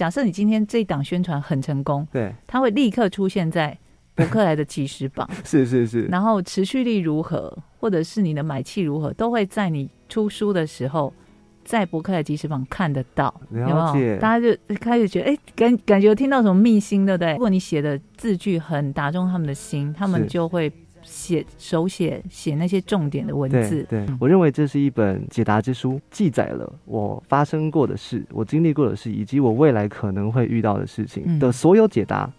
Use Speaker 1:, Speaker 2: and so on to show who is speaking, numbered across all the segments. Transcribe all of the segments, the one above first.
Speaker 1: 假设你今天这一档宣传很成功，
Speaker 2: 对，
Speaker 1: 它会立刻出现在博客来的即时榜，
Speaker 2: 是是是，
Speaker 1: 然后持续力如何，或者是你的买气如何，都会在你出书的时候。在博客来即时榜看得到，有没
Speaker 2: 了解
Speaker 1: 有？大家就开始觉得，哎、感感觉听到什么秘辛，对不对？如果你写的字句很打中他们的心，他们就会写手写写那些重点的文字。
Speaker 2: 对
Speaker 1: 嗯，
Speaker 2: 我认为这是一本解答之书，记载了我发生过的事、我经历过的事，以及我未来可能会遇到的事情
Speaker 1: 嗯
Speaker 2: 的所有解答，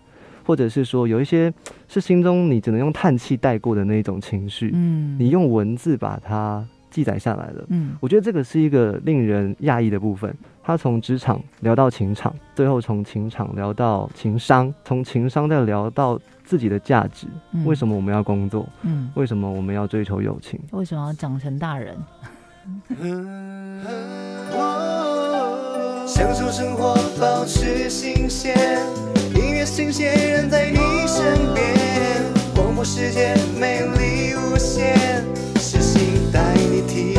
Speaker 2: 或者是说有一些是心中你只能用叹气带过的那一种情绪，
Speaker 1: 嗯，
Speaker 2: 你用文字把它记载下来了。
Speaker 1: 嗯
Speaker 2: 我觉得这个是一个令人讶异的部分。他从职场聊到情场，最后从情场聊到情商，从情商再聊到自己的价值。
Speaker 1: 嗯
Speaker 2: 为什么我们要工作？
Speaker 1: 嗯，
Speaker 2: 为什么我们要追求友情？
Speaker 1: 为什么要长成大人？
Speaker 3: 享受生活，保持新鲜，音乐新鲜人在你身边，广播世界美丽无限，是心带你体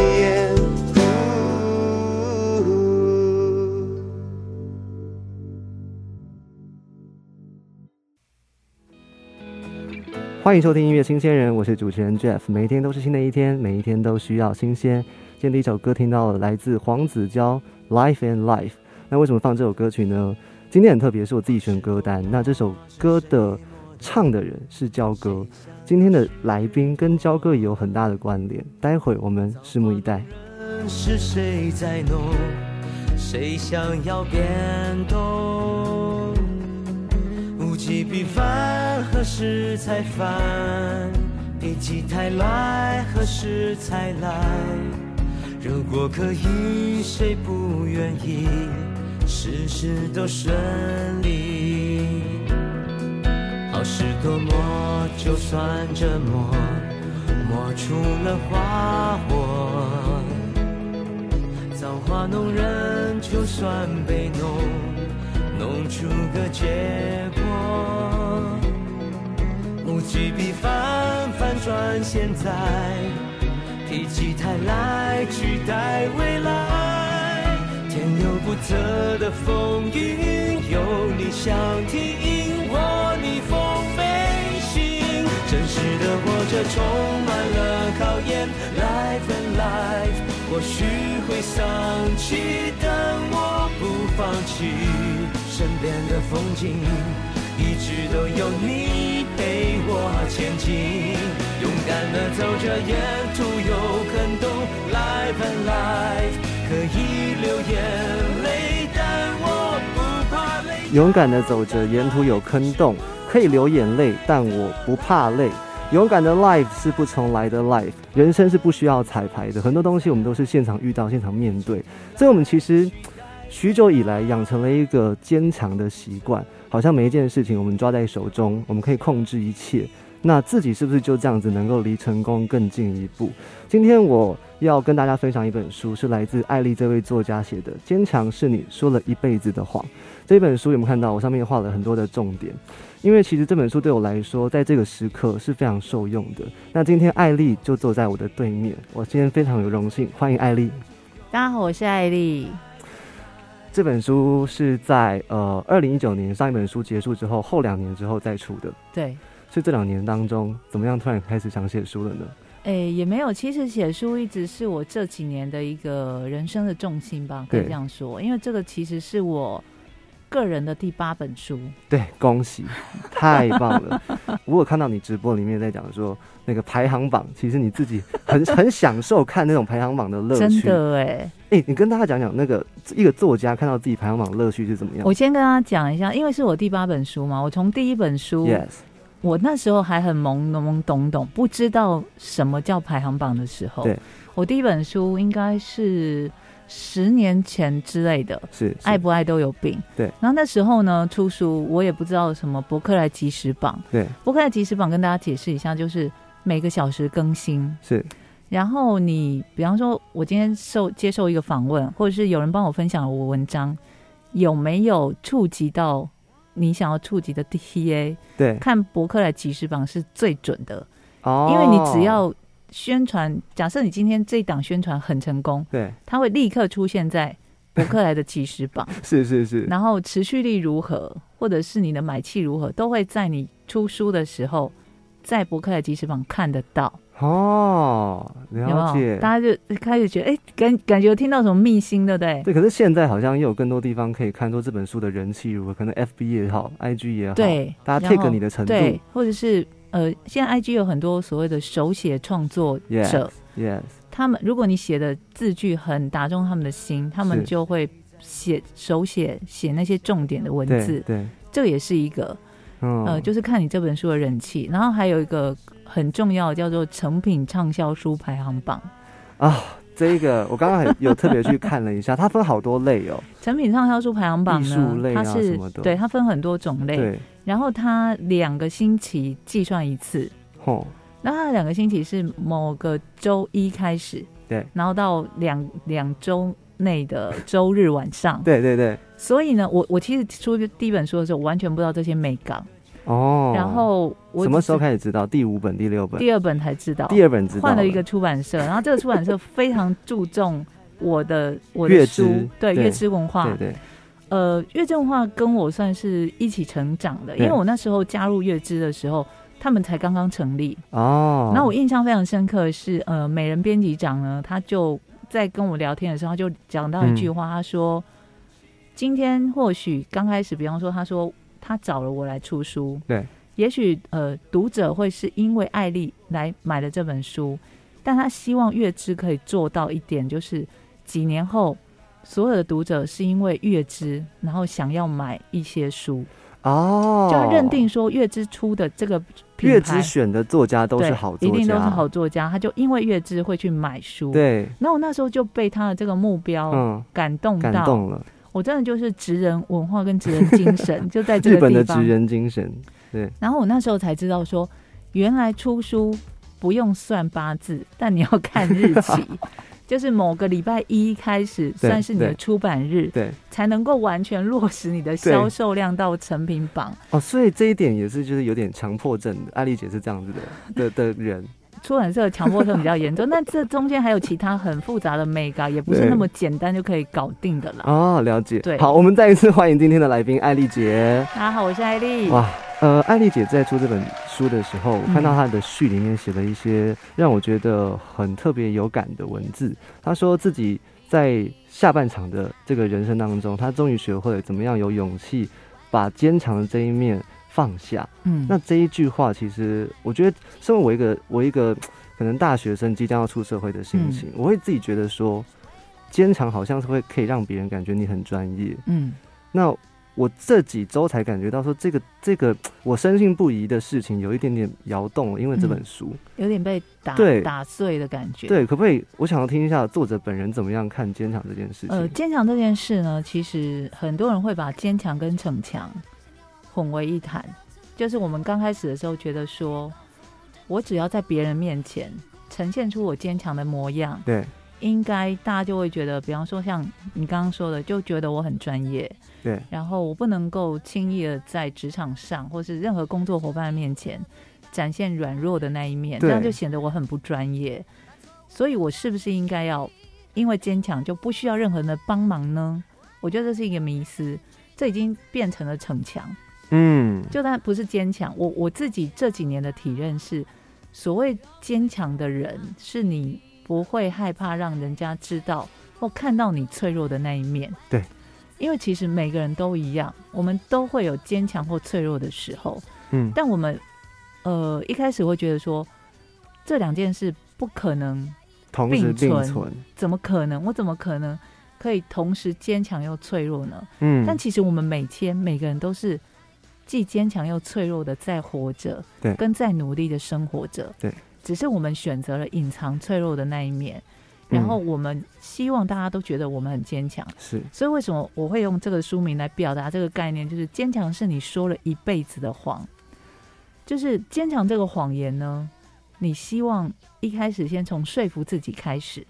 Speaker 2: 欢迎收听音乐新鲜人，我是主持人 Jeff。每一天都是新的一天，每一天都需要新鲜。今天第一首歌听到了来自黄子佼《Life and Life》。那为什么放这首歌曲呢？今天很特别，是我自己选歌单。那这首歌的唱的人是焦哥，今天的来宾跟焦哥也有很大的关联。待会我们拭目以待。
Speaker 3: 是谁在弄？谁想要变动？物极必反，何时才反？否极泰来，何时才来？如果可以，谁不愿意？事事都顺利。好事多磨，就算折磨，磨出了花火。造化弄人，就算被，弄出个结果。物极必反，反转现在，否极泰来，取代未来。天有不测的风云，有你相挺，我逆风飞行。真实的活着充满了考验，life and life，或许会丧气，但我不放弃。身边的风景，一直都有你陪我前进。勇敢的走着，沿途有坑洞，life and life，可以流眼泪，但我不怕累。
Speaker 2: 勇敢的走着，沿途有坑洞，可以流眼泪，但我不怕累。勇敢的 life 是不重来的 life，人生是不需要彩排的，很多东西我们都是现场遇到、现场面对，所以我们其实许久以来养成了一个坚强的习惯，好像每一件事情我们抓在手中，我们可以控制一切。那自己是不是就这样子能够离成功更进一步？今天我要跟大家分享一本书，是来自艾丽这位作家写的《坚强是你说了一辈子的谎》。这本书有没有看到？我上面画了很多的重点，因为其实这本书对我来说，在这个时刻是非常受用的。那今天艾丽就坐在我的对面，我今天非常有荣幸欢迎艾丽。
Speaker 1: 大家好，我是艾丽。
Speaker 2: 这本书是在呃二零一九年上一本书结束之后，后两年之后再出的。
Speaker 1: 对，
Speaker 2: 所以这两年当中，怎么样突然开始想写书了呢？
Speaker 1: 诶、也没有，其实写书一直是我这几年的一个人生的重心吧，可以这样说。因为这个其实是我个人的第八本书。
Speaker 2: 对，恭喜，太棒了！我有看到你直播里面在讲说那个排行榜，其实你自己很 很享受看那种排行榜的乐趣。
Speaker 1: 真的哎，
Speaker 2: 哎、你跟大家讲讲那个一个作家看到自己排行榜的乐趣是怎么样
Speaker 1: 我先跟大家讲一下，因为是我第八本书嘛，我从第一本书
Speaker 2: ？Yes，
Speaker 1: 我那时候还很懵懵懂懂，不知道什么叫排行榜的时候，
Speaker 2: 对
Speaker 1: 我第一本书应该是十年前之类的，
Speaker 2: 是是。
Speaker 1: 爱不爱都有病。
Speaker 2: 对，
Speaker 1: 然后那时候呢，出书我也不知道什么博客来即时榜，
Speaker 2: 对。
Speaker 1: 博客来即时榜跟大家解释一下，就是每个小时更新。
Speaker 2: 是。
Speaker 1: 然后你，比方说，我今天受接受一个访问，或者是有人帮我分享了我文章，有没有触及到你想要触及的 TA？
Speaker 2: 对。
Speaker 1: 看博客来即时榜是最准的，
Speaker 2: 哦，
Speaker 1: 因为你只要宣传，假设你今天这一档宣传很成功，
Speaker 2: 对
Speaker 1: 它会立刻出现在 博客来的即时榜，
Speaker 2: 是是是，
Speaker 1: 然后持续力如何，或者是你的买气如何，都会在你出书的时候，在博客来即时榜看得到。
Speaker 2: 哦？了解。
Speaker 1: 大家就开始觉得，哎、感感觉听到什么秘辛，对不对？
Speaker 2: 对，可是现在好像又有更多地方可以看出这本书的人气如何，可能 FB 也好，IG 也好，
Speaker 1: 对，
Speaker 2: 大家 take 你的程度
Speaker 1: 对，或者是呃，现在 IG 有很多所谓的手写创作者他们如果你写的字句很打中他们的心，他们就会写手写写那些重点的文字，
Speaker 2: 对，
Speaker 1: 这个也是一个
Speaker 2: 嗯，
Speaker 1: 呃，就是看你这本书的人气，然后还有一个很重要的叫做成品畅销书排行榜。
Speaker 2: 啊，这一个我刚刚还有特别去看了一下，它分好多类哦，
Speaker 1: 成品畅销书排行榜呢，
Speaker 2: 类啊
Speaker 1: 它是
Speaker 2: 什么的。
Speaker 1: 对它分很多种类，
Speaker 2: 对，
Speaker 1: 然后它两个星期计算一次，
Speaker 2: 哦，
Speaker 1: 那它的两个星期是某个周一开始，
Speaker 2: 对，
Speaker 1: 然后到两两周内的周日晚上，
Speaker 2: 对对对，
Speaker 1: 所以呢，我我其实出第一本书的时候，我完全不知道这些美感，
Speaker 2: 哦，
Speaker 1: 然后我
Speaker 2: 什么时候开始知道？第五本、第六本、
Speaker 1: 第二本才知道，
Speaker 2: 第二本知道
Speaker 1: 换了一个出版社，然后这个出版社非常注重我的我
Speaker 2: 乐
Speaker 1: 的书，
Speaker 2: 对
Speaker 1: 对乐知文化。
Speaker 2: 对，对，
Speaker 1: 呃，乐之文化跟我算是一起成长的，因为我那时候加入乐之的时候，他们才刚刚成立。
Speaker 2: 哦，
Speaker 1: 那我印象非常深刻的是，呃，美人编辑长呢，他就在跟我聊天的时候，他就讲到一句话，他说：“今天或许刚开始，比方说，他说他找了我来出书，
Speaker 2: 对，
Speaker 1: 也许呃，读者会是因为艾丽来买了这本书，但他希望月之可以做到一点，就是几年后。”所有的读者是因为月之，然后想要买一些书，
Speaker 2: 哦，
Speaker 1: 就认定说月之出的这个品
Speaker 2: 月
Speaker 1: 牌
Speaker 2: 之选的作家都是好作家，
Speaker 1: 一定都是好作家。他就因为月之会去买书，。
Speaker 2: 对，
Speaker 1: 那我那时候就被他的这个目标
Speaker 2: 嗯，
Speaker 1: 感动到，
Speaker 2: 感动了，
Speaker 1: 我真的就是职人文化跟职人精神 就在这
Speaker 2: 日
Speaker 1: 个地方。
Speaker 2: 本的职人精神，对，
Speaker 1: 然后我那时候才知道说，原来出书不用算八字，但你要看日期。就是某个礼拜一开始算是你的出版日，
Speaker 2: 对，
Speaker 1: 才能够完全落实你的销售量到成品榜。
Speaker 2: 哦，所以这一点也是就是有点强迫症的，艾丽姐是这样子的 的的人，
Speaker 1: 出版社强迫症比较严重，那这中间还有其他很复杂的美感，也不是那么简单就可以搞定的啦。
Speaker 2: 哦，了解，
Speaker 1: 对
Speaker 2: 好，我们再一次欢迎今天的来宾艾丽姐，
Speaker 1: 大家好，我是艾丽。
Speaker 2: 哇，呃，艾丽姐在出这本书的时候，我看到她的序里面写了一些让我觉得很特别有感的文字。她说自己在下半场的这个人生当中，她终于学会了怎么样有勇气把坚强的这一面放下。
Speaker 1: 嗯，
Speaker 2: 那这一句话，其实我觉得，身为我一个我一个 可能大学生即将要出社会的心情，我会自己觉得说，坚强好像是会可以让别人感觉你很专业。
Speaker 1: 嗯
Speaker 2: 那我这几周才感觉到说，这个这 个我深信不疑的事情有一点点摇动了，因为这本书。
Speaker 1: 有点被打打碎的感觉。，
Speaker 2: 对，可不可以？我想要听一下作者本人怎么样看坚强这件事情。
Speaker 1: 呃，坚强这件事呢，其实很多人会把坚强跟逞强混为一谈。就是我们刚开始的时候觉得说，我只要在别人面前呈现出我坚强的模样，
Speaker 2: 对
Speaker 1: 应该大家就会觉得，比方说像你刚刚说的，就觉得我很专业，
Speaker 2: 对
Speaker 1: 然后我不能够轻易的在职场上或是任何工作伙伴面前展现软弱的那一面，这样就显得我很不专业。所以我是不是应该要因为坚强就不需要任何人的帮忙呢？我觉得这是一个迷思，这已经变成了逞强，
Speaker 2: 嗯，
Speaker 1: 就但不是坚强。我我自己这几年的体认是，所谓坚强的人，是你不会害怕让人家知道或看到你脆弱的那一面。
Speaker 2: 对，
Speaker 1: 因为其实每个人都一样，我们都会有坚强或脆弱的时候。
Speaker 2: 嗯，
Speaker 1: 但我们呃一开始会觉得说，这两件事不可能，
Speaker 2: 同时并
Speaker 1: 存。怎么可能？我怎么可能可以同时坚强又脆弱呢？
Speaker 2: 嗯，
Speaker 1: 但其实我们每天每个人都是既坚强又脆弱的在活着，
Speaker 2: 对
Speaker 1: 跟在努力的生活着，
Speaker 2: 对。
Speaker 1: 只是我们选择了隐藏脆弱的那一面，
Speaker 2: 嗯
Speaker 1: 然后我们希望大家都觉得我们很坚强。
Speaker 2: 是
Speaker 1: 所以为什么我会用这个书名来表达这个概念？就是坚强是你说了一辈子的谎，就是坚强这个谎言呢，你希望一开始先从说服自己开始，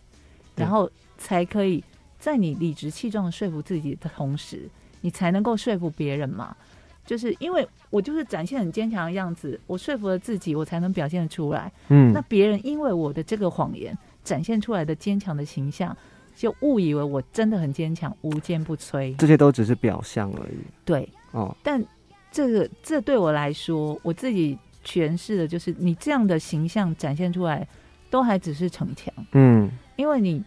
Speaker 1: 然后才可以在你理直气壮的说服自己的同时，你才能够说服别人嘛。就是因为我就是展现很坚强的样子，我说服了自己，我才能表现得出来。
Speaker 2: 嗯
Speaker 1: 那别人因为我的这个谎言展现出来的坚强的形象，就误以为我真的很坚强，无坚不摧。
Speaker 2: 这些都只是表象而已。
Speaker 1: 对，
Speaker 2: 哦，
Speaker 1: 但这个这对我来说，我自己诠释的就是，你这样的形象展现出来，都还只是逞强，
Speaker 2: 嗯，
Speaker 1: 因为你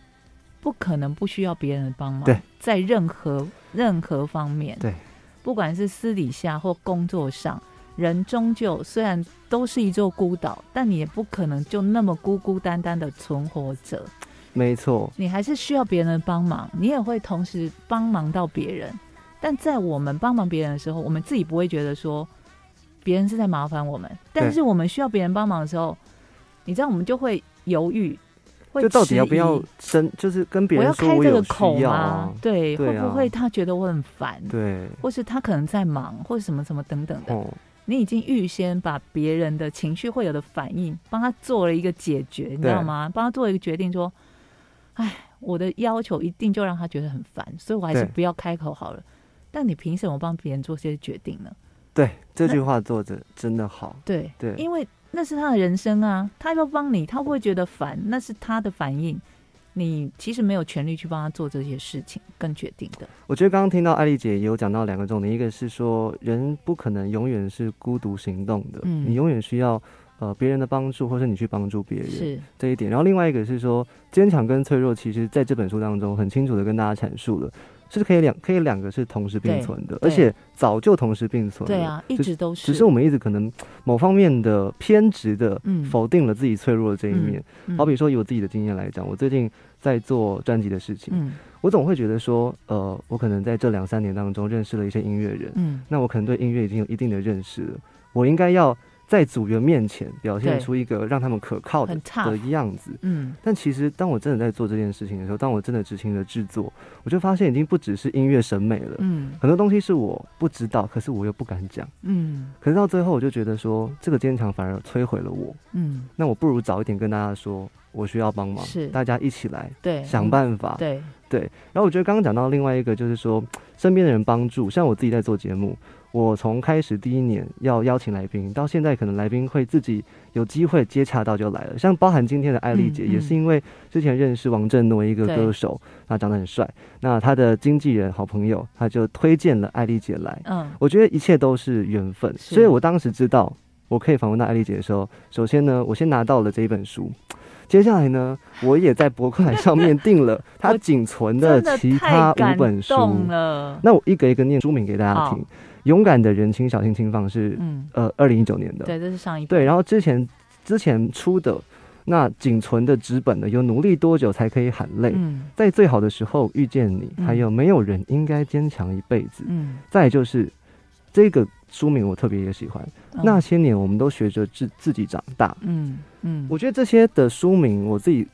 Speaker 1: 不可能不需要别人的帮忙。
Speaker 2: 对，
Speaker 1: 在任何任何方面，
Speaker 2: 对，
Speaker 1: 不管是私底下或工作上，人终究虽然都是一座孤岛，但你也不可能就那么孤孤单单的存活着。
Speaker 2: 没错，
Speaker 1: 你还是需要别人的帮忙，你也会同时帮忙到别人。但在我们帮忙别人的时候，我们自己不会觉得说别人是在麻烦我们，但是我们需要别人帮忙的时候，你知道我们就会犹豫，会
Speaker 2: 就到底要不要
Speaker 1: 疑
Speaker 2: 生，就是跟别人说我要
Speaker 1: 开这个口
Speaker 2: 需要
Speaker 1: 吗
Speaker 2: 啊？？
Speaker 1: 对，
Speaker 2: 对啊
Speaker 1: 会不会他觉得我很烦，
Speaker 2: 对，
Speaker 1: 或是他可能在忙，或者什么什么等等的？
Speaker 2: 哦，
Speaker 1: 你已经预先把别人的情绪会有的反应帮他做了一个解决，你知道吗？帮他做了一个决定，说，哎，我的要求一定就让他觉得很烦，所以我还是不要开口好了。但你凭什么帮别人做这些决定呢？
Speaker 2: 对，这句话做的真的好。
Speaker 1: 对
Speaker 2: 对
Speaker 1: 因为那是他的人生啊，他要帮你，他会不会觉得烦？那是他的反应，你其实没有权利去帮他做这些事情跟决定的。
Speaker 2: 我觉得刚刚听到艾丽姐也有讲到两个重点，一个是说人不可能永远是孤独行动的，
Speaker 1: 嗯
Speaker 2: 你永远需要呃别人的帮助，或是你去帮助别人
Speaker 1: 是，
Speaker 2: 这一点。然后另外一个是说坚强跟脆弱，其实在这本书当中很清楚的跟大家阐述了。是可以两可以两个是同时并存的，而且早就同时并存了。
Speaker 1: 对啊，一直都是。
Speaker 2: 只是我们一直可能某方面的偏执的
Speaker 1: 嗯
Speaker 2: 否定了自己脆弱的这一面。
Speaker 1: 嗯
Speaker 2: 好比说，以我自己的经验来讲，我最近在做专辑的事情，
Speaker 1: 嗯
Speaker 2: 我总会觉得说，呃，我可能在这两三年当中认识了一些音乐人，
Speaker 1: 嗯
Speaker 2: 那我可能对音乐已经有一定的认识了，我应该要在组员面前表现出一个让他们可靠的的样子。
Speaker 1: 嗯。
Speaker 2: 但其实，当我真的在做这件事情的时候，当我真的执行了制作，我就发现已经不只是音乐审美了，
Speaker 1: 嗯。
Speaker 2: 很多东西是我不知道，可是我又不敢讲。
Speaker 1: 嗯。
Speaker 2: 可是到最后，我就觉得说，这个坚强反而摧毁了我。
Speaker 1: 嗯，
Speaker 2: 那我不如早一点跟大家说，我需要帮忙，
Speaker 1: 是。
Speaker 2: 大家一起来
Speaker 1: 对，
Speaker 2: 想办法。
Speaker 1: 对，
Speaker 2: 对，然后我觉得刚刚讲到另外一个，就是说身边的人帮助，像我自己在做节目，我从开始第一年要邀请来宾，到现在可能来宾会自己有机会接洽到就来了，像包含今天的艾丽姐，
Speaker 1: 嗯嗯
Speaker 2: 也是因为之前认识王振诺一个歌手，他长得很帅，那他的经纪人好朋友他就推荐了艾丽姐来，
Speaker 1: 嗯
Speaker 2: 我觉得一切都是缘分，所以我当时知道我可以访问到艾丽姐的时候，首先呢，我先拿到了这一本书。接下来呢，我也在博客来上面订了
Speaker 1: 他
Speaker 2: 仅存
Speaker 1: 的
Speaker 2: 其他五本书。
Speaker 1: 了。
Speaker 2: 那我一个一个念书名给大家听。勇敢的人请小心轻放是、
Speaker 1: 嗯，
Speaker 2: 呃二零一九年的，
Speaker 1: 对，这是上一
Speaker 2: 对。然后之前之前出的那仅存的纸本的有努力多久才可以喊累，
Speaker 1: 嗯。
Speaker 2: 在最好的时候遇见你，
Speaker 1: 嗯。
Speaker 2: 还有没有人应该坚强一辈子。
Speaker 1: 嗯，
Speaker 2: 再就是这个书名我特别也喜欢，
Speaker 1: 嗯。
Speaker 2: 那些年我们都学着自自己长大。
Speaker 1: 嗯嗯，
Speaker 2: 我觉得这些的书名，我自己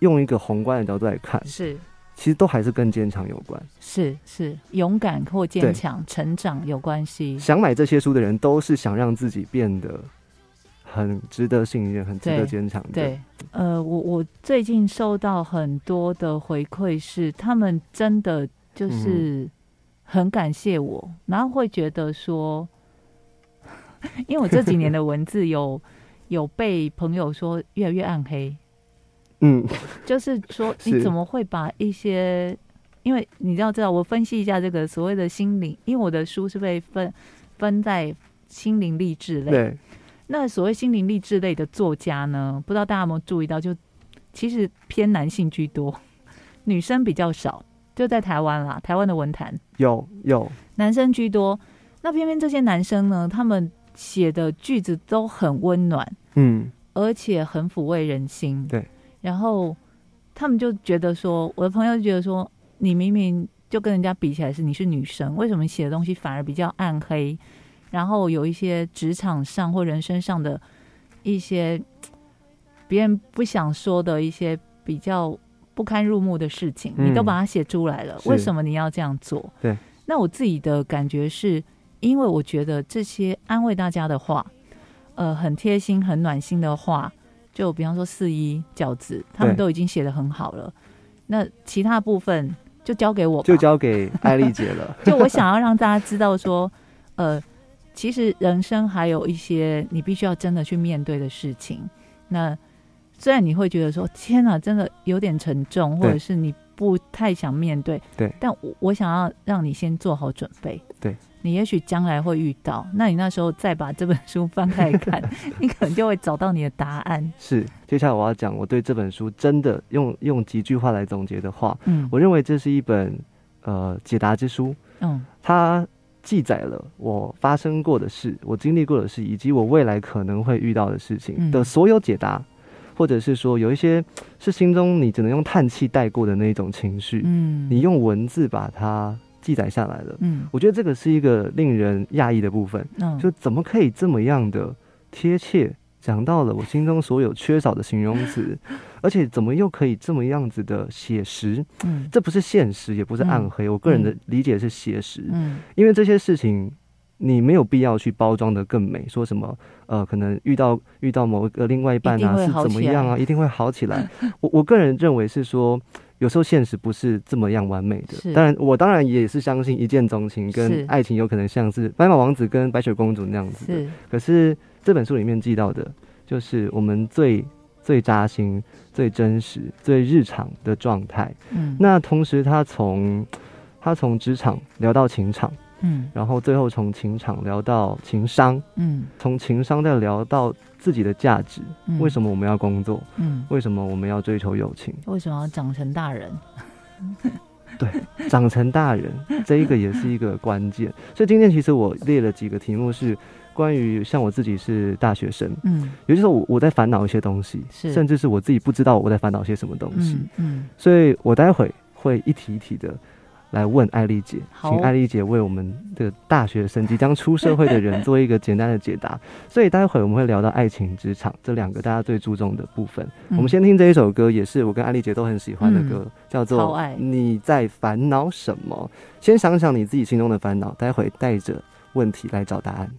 Speaker 2: 用一个宏观的角度来看，
Speaker 1: 是
Speaker 2: 其实都还是跟坚强有关。
Speaker 1: 是是勇敢或坚
Speaker 2: 对
Speaker 1: 强、成长有关系。
Speaker 2: 想买这些书的人，都是想让自己变得很值得信任、很值得
Speaker 1: 对
Speaker 2: 坚强的。
Speaker 1: 对，呃，我我最近收到很多的回馈，是他们真的
Speaker 2: 嗯
Speaker 1: 就是很感谢我，然后会觉得说，因为我这几年的文字有有被朋友说越来越暗黑，
Speaker 2: 嗯，
Speaker 1: 就是说 你怎么会把一些，因为你要知道，我分析一下这个所谓的心灵，因为我的书是被分分在心灵励志类，
Speaker 2: 对，
Speaker 1: 那所谓心灵励志类的作家呢，不知道大家有没有注意到，就其实偏男性居多，女生比较少。就在台湾啦，台湾的文坛
Speaker 2: 有有，
Speaker 1: 男生居多。那偏偏这些男生呢，他们写的句子都很温暖，
Speaker 2: 嗯，
Speaker 1: 而且很抚慰人心。
Speaker 2: 对，
Speaker 1: 然后他们就觉得说，我的朋友就觉得说，你明明就跟人家比起来是你是女生，为什么写的东西反而比较暗黑？然后有一些职场上或人生上的一些别人不想说的一些比较不堪入目的事情，
Speaker 2: 嗯
Speaker 1: 你都把它写出来了，为什么你要这样做？
Speaker 2: 对，
Speaker 1: 那我自己的感觉是，因为我觉得这些安慰大家的话，呃，很贴心、很暖心的话，就比方说四一饺子，他们都已经写的很好了。那其他部分就交给我吧，
Speaker 2: 就交给艾丽姐了。
Speaker 1: 就我想要让大家知道说，呃，其实人生还有一些你必须要真的去面对的事情。那虽然你会觉得说天哪，真的有点沉重，或者是你不太想面对，
Speaker 2: 对
Speaker 1: 但我我想要让你先做好准备，
Speaker 2: 对。
Speaker 1: 你也许将来会遇到，那你那时候再把这本书翻开看，你可能就会找到你的答案。
Speaker 2: 是，接下来我要讲我对这本书真的用用几句话来总结的话，
Speaker 1: 嗯。
Speaker 2: 我认为这是一本呃解答之书，
Speaker 1: 嗯。
Speaker 2: 它记载了我发生过的事，我经历过的事，以及我未来可能会遇到的事情
Speaker 1: 嗯。
Speaker 2: 的所有解答，或者是说有一些是心中你只能用叹气带过的那一种情绪，
Speaker 1: 嗯，
Speaker 2: 你用文字把它记载下来了。
Speaker 1: 嗯
Speaker 2: 我觉得这个是一个令人讶异的部分，
Speaker 1: 嗯
Speaker 2: 就怎么可以这么样的贴切，讲到了我心中所有缺少的形容词，而且怎么又可以这么样子的写实？
Speaker 1: 嗯
Speaker 2: 这不是现实，也不是暗黑，我个人的理解是写实，
Speaker 1: 嗯
Speaker 2: 因为这些事情。你没有必要去包装的更美，说什么呃，可能遇到遇到某一个另外一半啊是怎么样啊，一定会好起来。我我个人认为是说，有时候现实不是这么样完美的。当然，我当然也是相信一见钟情跟爱情有可能像是白马王子跟白雪公主那样子的。
Speaker 1: 是
Speaker 2: 可是这本书里面记到的，就是我们最最扎心、最真实、最日常的状态。
Speaker 1: 嗯
Speaker 2: 那同时，他从他从职场聊到情场，
Speaker 1: 嗯
Speaker 2: 然后最后从情场聊到情商，
Speaker 1: 嗯
Speaker 2: 从情商再聊到自己的价值。
Speaker 1: 嗯
Speaker 2: 为什么我们要工作？
Speaker 1: 嗯
Speaker 2: 为什么我们要追求友情？
Speaker 1: 为什么要长成大人？
Speaker 2: 对长成大人，这一个也是一个关键。所以今天其实我列了几个题目，是关于像我自己是大学生，
Speaker 1: 嗯
Speaker 2: 有些时候我我在烦恼一些东西，
Speaker 1: 是
Speaker 2: 甚至是我自己不知道我在烦恼些什么东西。
Speaker 1: 嗯嗯
Speaker 2: 所以我待会会一题一题的来问艾丽姐，请艾丽姐为我们的大学生即将出社会的人做一个简单的解答。所以待会我们会聊到爱情、职场这两个大家最注重的部分。
Speaker 1: 嗯
Speaker 2: 我们先听这一首歌，也是我跟艾丽姐都很喜欢的歌，叫做《你在烦恼什么》。先想想你自己心中的烦恼，待会带着问题来找答案。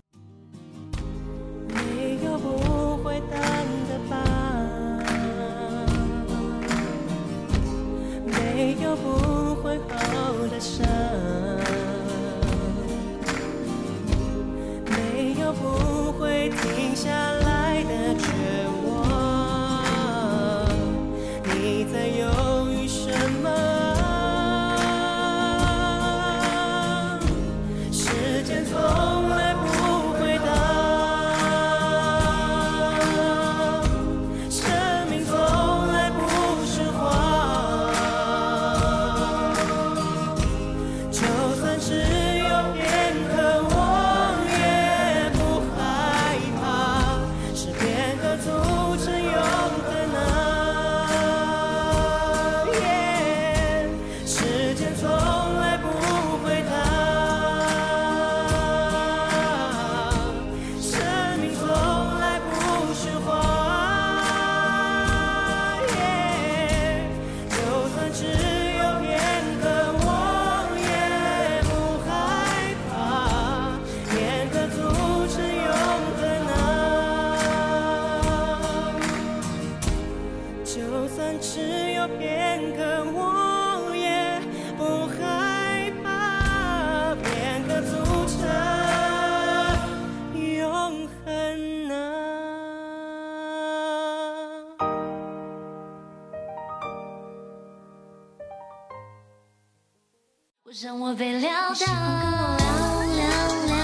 Speaker 3: 我
Speaker 4: 想我被撂倒，聊聊聊，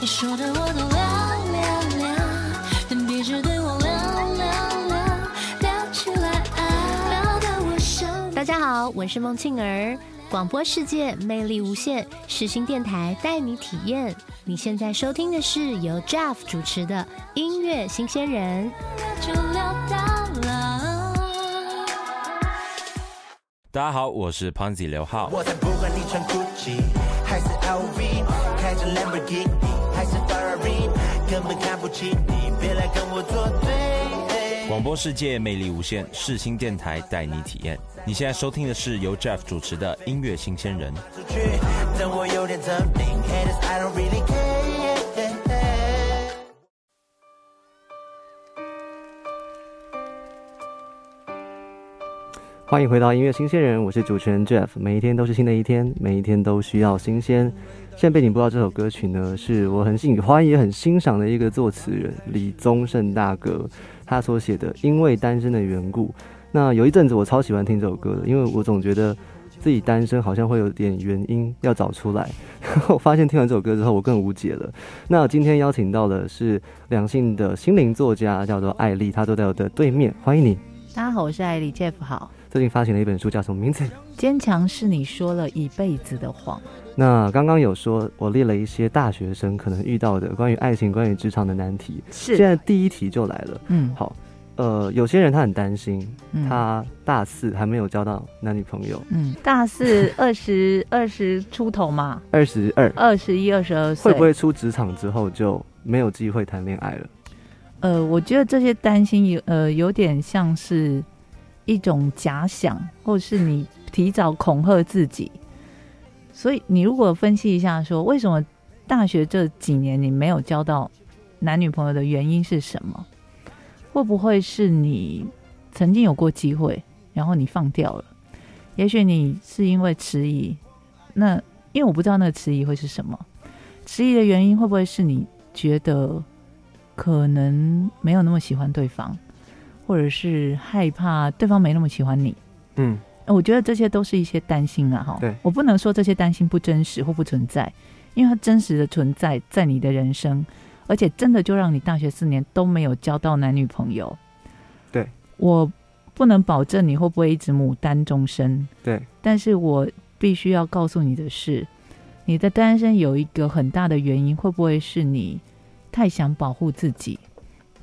Speaker 4: 你说的我都聊聊聊，但别只对我聊聊聊，聊起来啊，聊得我手。大家好，我是孟庆儿，广播世界魅力无限，世新电台带你体验。你现在收听的是由 Jeff 主持的音乐新鲜人，就聊到
Speaker 5: 大家好，我是 Ponzi 刘浩。
Speaker 6: 我才不管你穿 Gucci 还是 LV，开着 Lamborghini 还是 Ferrari，根本看不起你，别来跟我作对。
Speaker 5: 广播世界魅力无限，世新电台带你体验。你现在收听的是由 Jeff 主持的音乐新鲜人。
Speaker 6: 出去，等我有点证
Speaker 2: 欢迎回到音乐新鲜人，我是主持人 Jeff。每一天都是新的一天，每一天都需要新鲜。现在背景播到这首歌曲呢，是我很喜欢也很欣赏的一个作词人李宗盛大哥。他所写的《因为单身的缘故》。那有一阵子我超喜欢听这首歌的，因为我总觉得自己单身好像会有点原因要找出来。我发现听完这首歌之后，我更无解了。那今天邀请到的是两性的心灵作家，叫做艾丽，她坐在我的对面，欢迎你。
Speaker 1: 大家好，我是艾丽 Jeff，好。
Speaker 2: 最近发行了一本书，叫什么名字？
Speaker 1: 坚强是你说了一辈子的谎。
Speaker 2: 那刚刚有说，我列了一些大学生可能遇到的关于爱情、关于职场的难题。
Speaker 1: 是
Speaker 2: 现在第一题就来了。
Speaker 1: 嗯，
Speaker 2: 好，呃，有些人他很担心，
Speaker 1: 嗯
Speaker 2: 他大四还没有交到男女朋友，
Speaker 1: 嗯，大四 二十二十出头嘛，
Speaker 2: 二十二，
Speaker 1: 二十一、二十二岁，
Speaker 2: 会不会出职场之后就没有机会谈恋爱了？
Speaker 1: 呃，我觉得这些担心有呃有点像是一种假想，或是你提早恐吓自己。所以你如果分析一下说，为什么大学这几年你没有交到男女朋友的原因是什么？会不会是你曾经有过机会，然后你放掉了？也许你是因为迟疑，那因为我不知道那个迟疑会是什么。迟疑的原因会不会是你觉得可能没有那么喜欢对方，或者是害怕对方没那么喜欢你？
Speaker 2: 嗯，
Speaker 1: 我觉得这些都是一些担心啊，哈。
Speaker 2: 对
Speaker 1: 我不能说这些担心不真实或不存在，因为它真实的存在在你的人生，而且真的就让你大学四年都没有交到男女朋友。
Speaker 2: 对，
Speaker 1: 我不能保证你会不会一直牡丹终身，
Speaker 2: 对，
Speaker 1: 但是我必须要告诉你的是，你的单身有一个很大的原因，会不会是你太想保护自己，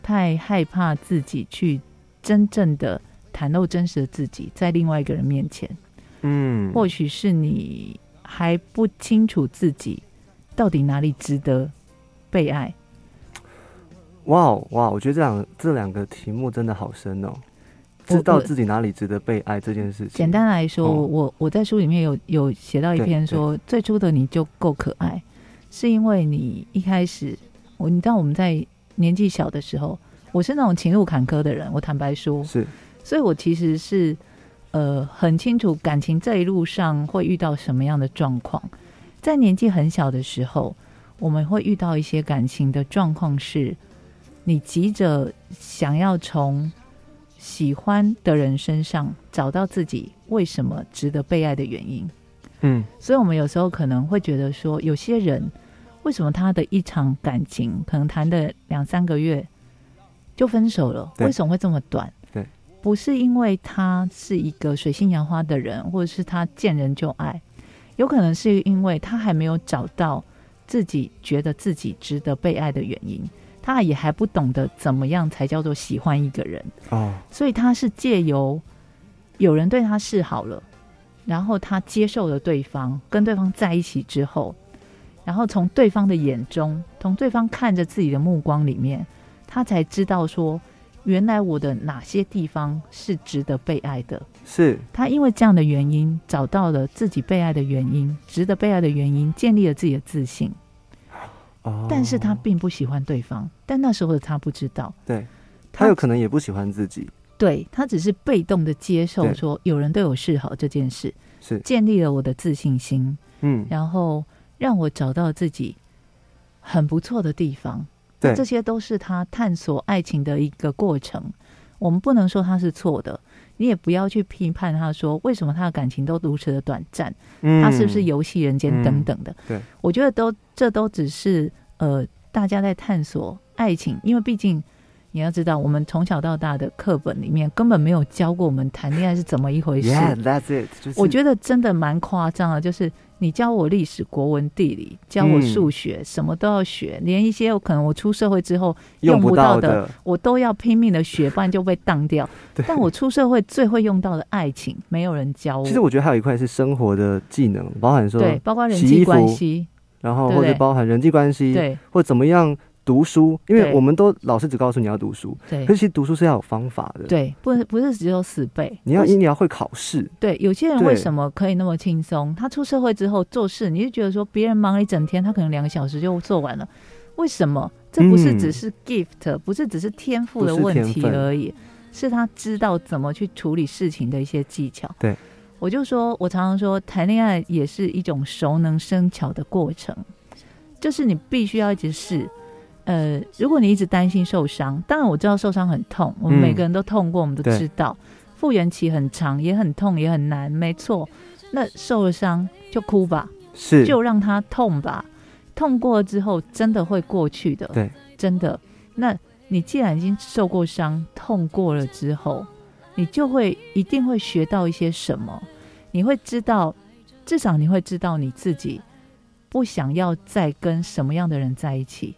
Speaker 1: 太害怕自己去真正的袒露真实的自己在另外一个人面前？
Speaker 2: 嗯，
Speaker 1: 或许是你还不清楚自己到底哪里值得被爱。
Speaker 2: 哇哦哇，我觉得这两这两个题目真的好深哦。知道自己哪里值得被爱这件事情，
Speaker 1: 简单来说，
Speaker 2: 哦
Speaker 1: 我我在书里面有有写到一篇说，最初的你就够可爱，是因为你一开始，我你知道我们在年纪小的时候，我是那种情路坎坷的人，我坦白说，
Speaker 2: 是。
Speaker 1: 所以我其实是呃很清楚感情这一路上会遇到什么样的状况，在年纪很小的时候，我们会遇到一些感情的状况是，你急着想要从喜欢的人身上找到自己为什么值得被爱的原因。
Speaker 2: 嗯。
Speaker 1: 所以，我们有时候可能会觉得说，有些人为什么他的一场感情可能谈的两三个月就分手了？为什么会这么短？
Speaker 2: 对，
Speaker 1: 不是因为他是一个水性杨花的人，或者是他见人就爱，有可能是因为他还没有找到自己觉得自己值得被爱的原因，他也还不懂得怎么样才叫做喜欢一个人。
Speaker 2: 哦，
Speaker 1: 所以他是借由有人对他示好了，然后他接受了对方，跟对方在一起之后，然后从对方的眼中，从对方看着自己的目光里面，他才知道说，原来我的哪些地方是值得被爱的。
Speaker 2: 是
Speaker 1: 他因为这样的原因，找到了自己被爱的原因，值得被爱的原因，建立了自己的自信。
Speaker 2: 哦，
Speaker 1: 但是他并不喜欢对方，但那时候的他不知道。
Speaker 2: 对他有可能也不喜欢自己，
Speaker 1: 对他只是被动的接受说有人对我示好这件事，
Speaker 2: 是
Speaker 1: 建立了我的自信心，
Speaker 2: 嗯，
Speaker 1: 然后让我找到自己很不错的地方。这些都是他探索爱情的一个过程。我们不能说他是错的，你也不要去批判他说为什么他的感情都如此的短暂，
Speaker 2: 嗯
Speaker 1: 他是不是游戏人间
Speaker 2: 嗯
Speaker 1: 等等的。
Speaker 2: 对，
Speaker 1: 我觉得都这都只是呃大家在探索爱情，因为毕竟你要知道，我们从小到大的课本里面根本没有教过我们谈恋爱是怎么一回事。
Speaker 2: ？Yeah，that's it，就是
Speaker 1: 我觉得真的蛮夸张的，就是你教我历史、国文、地理，教我数学，什么都要学，连一些有可能我出社会之后
Speaker 2: 用
Speaker 1: 不
Speaker 2: 到
Speaker 1: 的，我都要拼命的学，不然就被当掉。但我出社会最会用到的爱情，没有人教我。
Speaker 2: 其实我觉得还有一块是生活的技能，包含说
Speaker 1: 对，包括人际关系，
Speaker 2: 然后或者包含人际关系，
Speaker 1: 对
Speaker 2: 或怎么样读书，因为我们都老师只告诉你要读书，
Speaker 1: 对。
Speaker 2: 可是其实读书是要有方法的，，
Speaker 1: 对，不是不是只有死背，
Speaker 2: 你要你要会考试，
Speaker 1: 对，有些人为什么可以那么轻松？他出社会之后做事，你就觉得说别人忙了一整天，他可能两个小时就做完了，为什么？这不是
Speaker 2: 嗯
Speaker 1: 只是 gift，、不是只是天赋的问题而已，是他知道怎么去处理事情的一些技巧。
Speaker 2: 对，
Speaker 1: 我就说，我常常说，谈恋爱也是一种熟能生巧的过程，就是你必须要一直试，呃，如果你一直担心受伤，当然我知道受伤很痛，我们
Speaker 2: 嗯
Speaker 1: 每个人都痛过，我们都知道，复原期很长，也很痛，也很难，没错。那受了伤就哭吧，
Speaker 2: 是，
Speaker 1: 就让它痛吧，痛过之后真的会过去的，
Speaker 2: 对，
Speaker 1: 真的。那你既然已经受过伤，痛过了之后，你就会一定会学到一些什么，你会知道，至少你会知道你自己不想要再跟什么样的人在一起，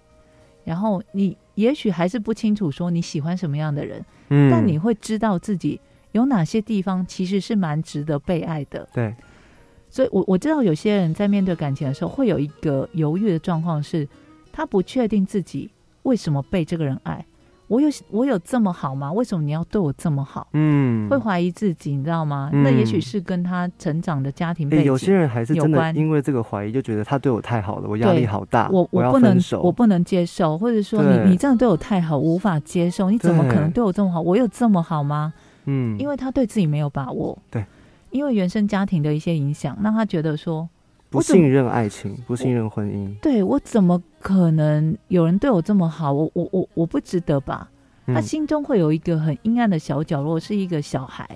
Speaker 1: 然后你也许还是不清楚说你喜欢什么样的人，
Speaker 2: 嗯
Speaker 1: 但你会知道自己有哪些地方其实是蛮值得被爱的。
Speaker 2: 对，
Speaker 1: 所以我我知道有些人在面对感情的时候，会有一个犹豫的状况是，他不确定自己为什么被这个人爱。我有我有这么好吗？为什么你要对我这么好？
Speaker 2: 嗯，
Speaker 1: 会怀疑自己，你知道吗？
Speaker 2: 嗯
Speaker 1: 那也许是跟他成长的家庭背
Speaker 2: 诶
Speaker 1: 景。
Speaker 2: 有些人还是真的
Speaker 1: 有关
Speaker 2: 因为这个怀疑，就觉得他对我太好了，我压力好大，
Speaker 1: 我
Speaker 2: 我
Speaker 1: 不能我不能接受，或者说你你这样对我太好，我无法接受。你怎么可能对我这么好？我有这么好吗？
Speaker 2: 嗯，
Speaker 1: 因为他对自己没有把握。
Speaker 2: 对，
Speaker 1: 因为原生家庭的一些影响，让他觉得说，
Speaker 2: 不信任爱情，不信任婚姻，
Speaker 1: 对我怎么可能有人对我这么好？我我我我不值得吧？他
Speaker 2: 嗯
Speaker 1: 心中会有一个很阴暗的小角落，是一个小孩，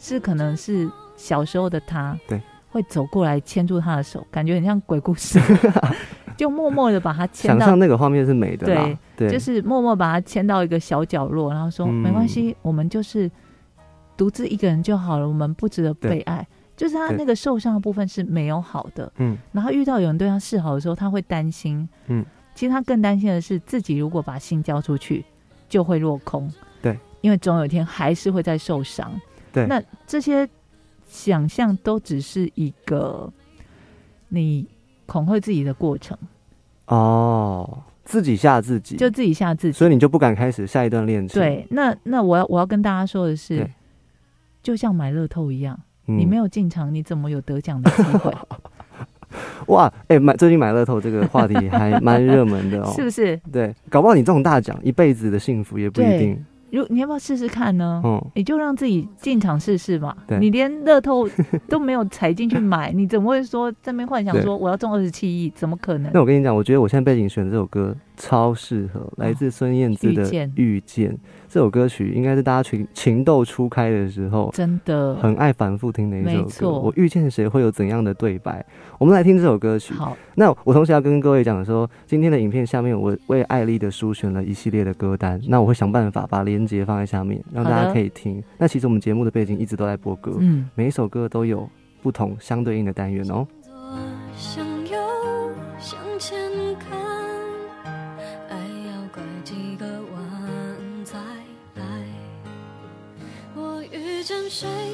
Speaker 1: 是可能是小时候的他，
Speaker 2: 对，
Speaker 1: 会走过来牵住他的手，感觉很像鬼故事，就默默的把他牵到
Speaker 2: 想象，那个画面是美的啦，对，
Speaker 1: 就是默默把他牵到一个小角落，然后说、
Speaker 2: 嗯
Speaker 1: 没关系，我们就是独自一个人就好了，我们不值得被爱。就是他那个受伤的部分是没有好的，
Speaker 2: 嗯
Speaker 1: 然后遇到有人对他示好的时候，他会担心。
Speaker 2: 嗯，
Speaker 1: 其实他更担心的是自己如果把心交出去，就会落空。
Speaker 2: 对，
Speaker 1: 因为总有一天还是会再受伤。
Speaker 2: 对
Speaker 1: 那这些想象都只是一个你恐吓自己的过程，
Speaker 2: 哦，自己吓自己，
Speaker 1: 就自己吓自己。
Speaker 2: 所以你就不敢开始下一段恋情，
Speaker 1: 对，那那我要我要跟大家说的是，就像买乐透一样，
Speaker 2: 嗯
Speaker 1: 你没有进场，你怎么有得奖的机会？
Speaker 2: 哇，哎、买最近买乐透这个话题 还蛮热门的哦，
Speaker 1: 是不是？
Speaker 2: 对，搞不好你中大奖，一辈子的幸福也不一定，
Speaker 1: 如你要不要试试看呢？
Speaker 2: 嗯，
Speaker 1: 你就让自己进场试试嘛。
Speaker 2: 对
Speaker 1: 你连乐透 都没有踩进去买，你怎么会说在那边幻想说我要中二十七亿？怎么可能
Speaker 2: 那？我跟你讲，我觉得我现在背景选这首歌超适合，来自孙燕姿的
Speaker 1: 遇见《
Speaker 2: 遇见》这首歌曲，应该是大家情情窦初开的时候。
Speaker 1: 真的
Speaker 2: 很爱反复听的一首歌。我遇见谁会有怎样的对白？我们来听这首歌曲。
Speaker 1: 好，
Speaker 2: 那我同时要跟各位讲说，今天的影片下面我为艾丽的书选了一系列的歌单，那我会想办法把链接放在下面，让大家可以听。那其实我们节目的背景一直都在播歌，
Speaker 1: 嗯，
Speaker 2: 每一首歌都有不同相对应的单元哦。
Speaker 7: 向右，向前看，谁，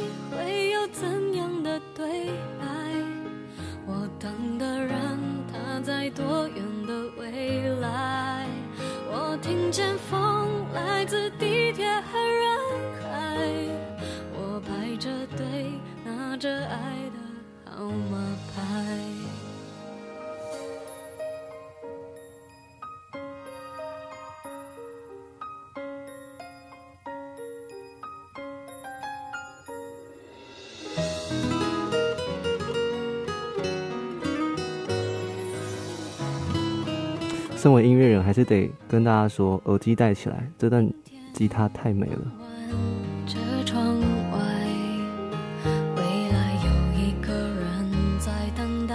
Speaker 2: 身为音乐人，还是得跟大家说，耳机戴起来，这段吉他太美了。
Speaker 7: 这窗外，未来有一个人在等待。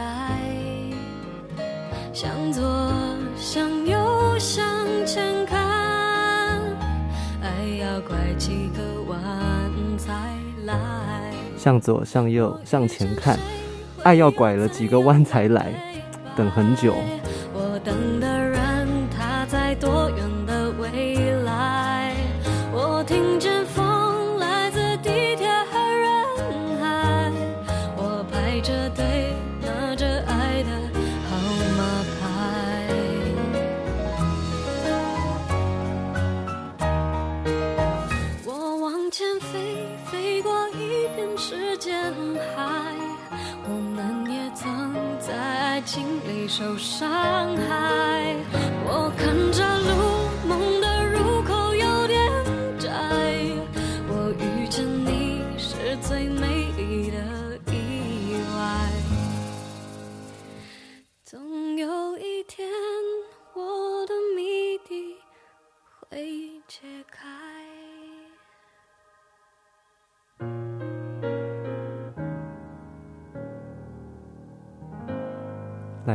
Speaker 7: 向左，向右，向前看，爱要拐几个弯才来。
Speaker 2: 向左，向右，向前看，爱要拐了几个弯才来，等很久。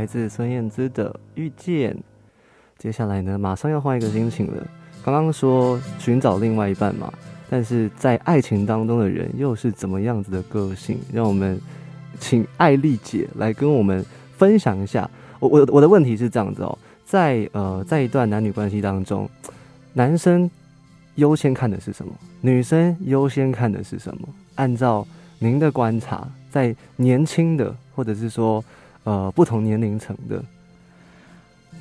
Speaker 7: 来自
Speaker 2: 孙燕姿的《遇见》。接下来呢，马上要换一个心情了。刚刚说寻找另外一半嘛，但是在爱情当中的人又是怎么样子的个性？让我们请艾丽姐来跟我们分享一下。我我我的问题是这样子哦，在呃在一段男女关系当中，男生优先看的是什么？女生优先看的是什么？按照您的观察，在年轻的或者是说呃不同年龄层的，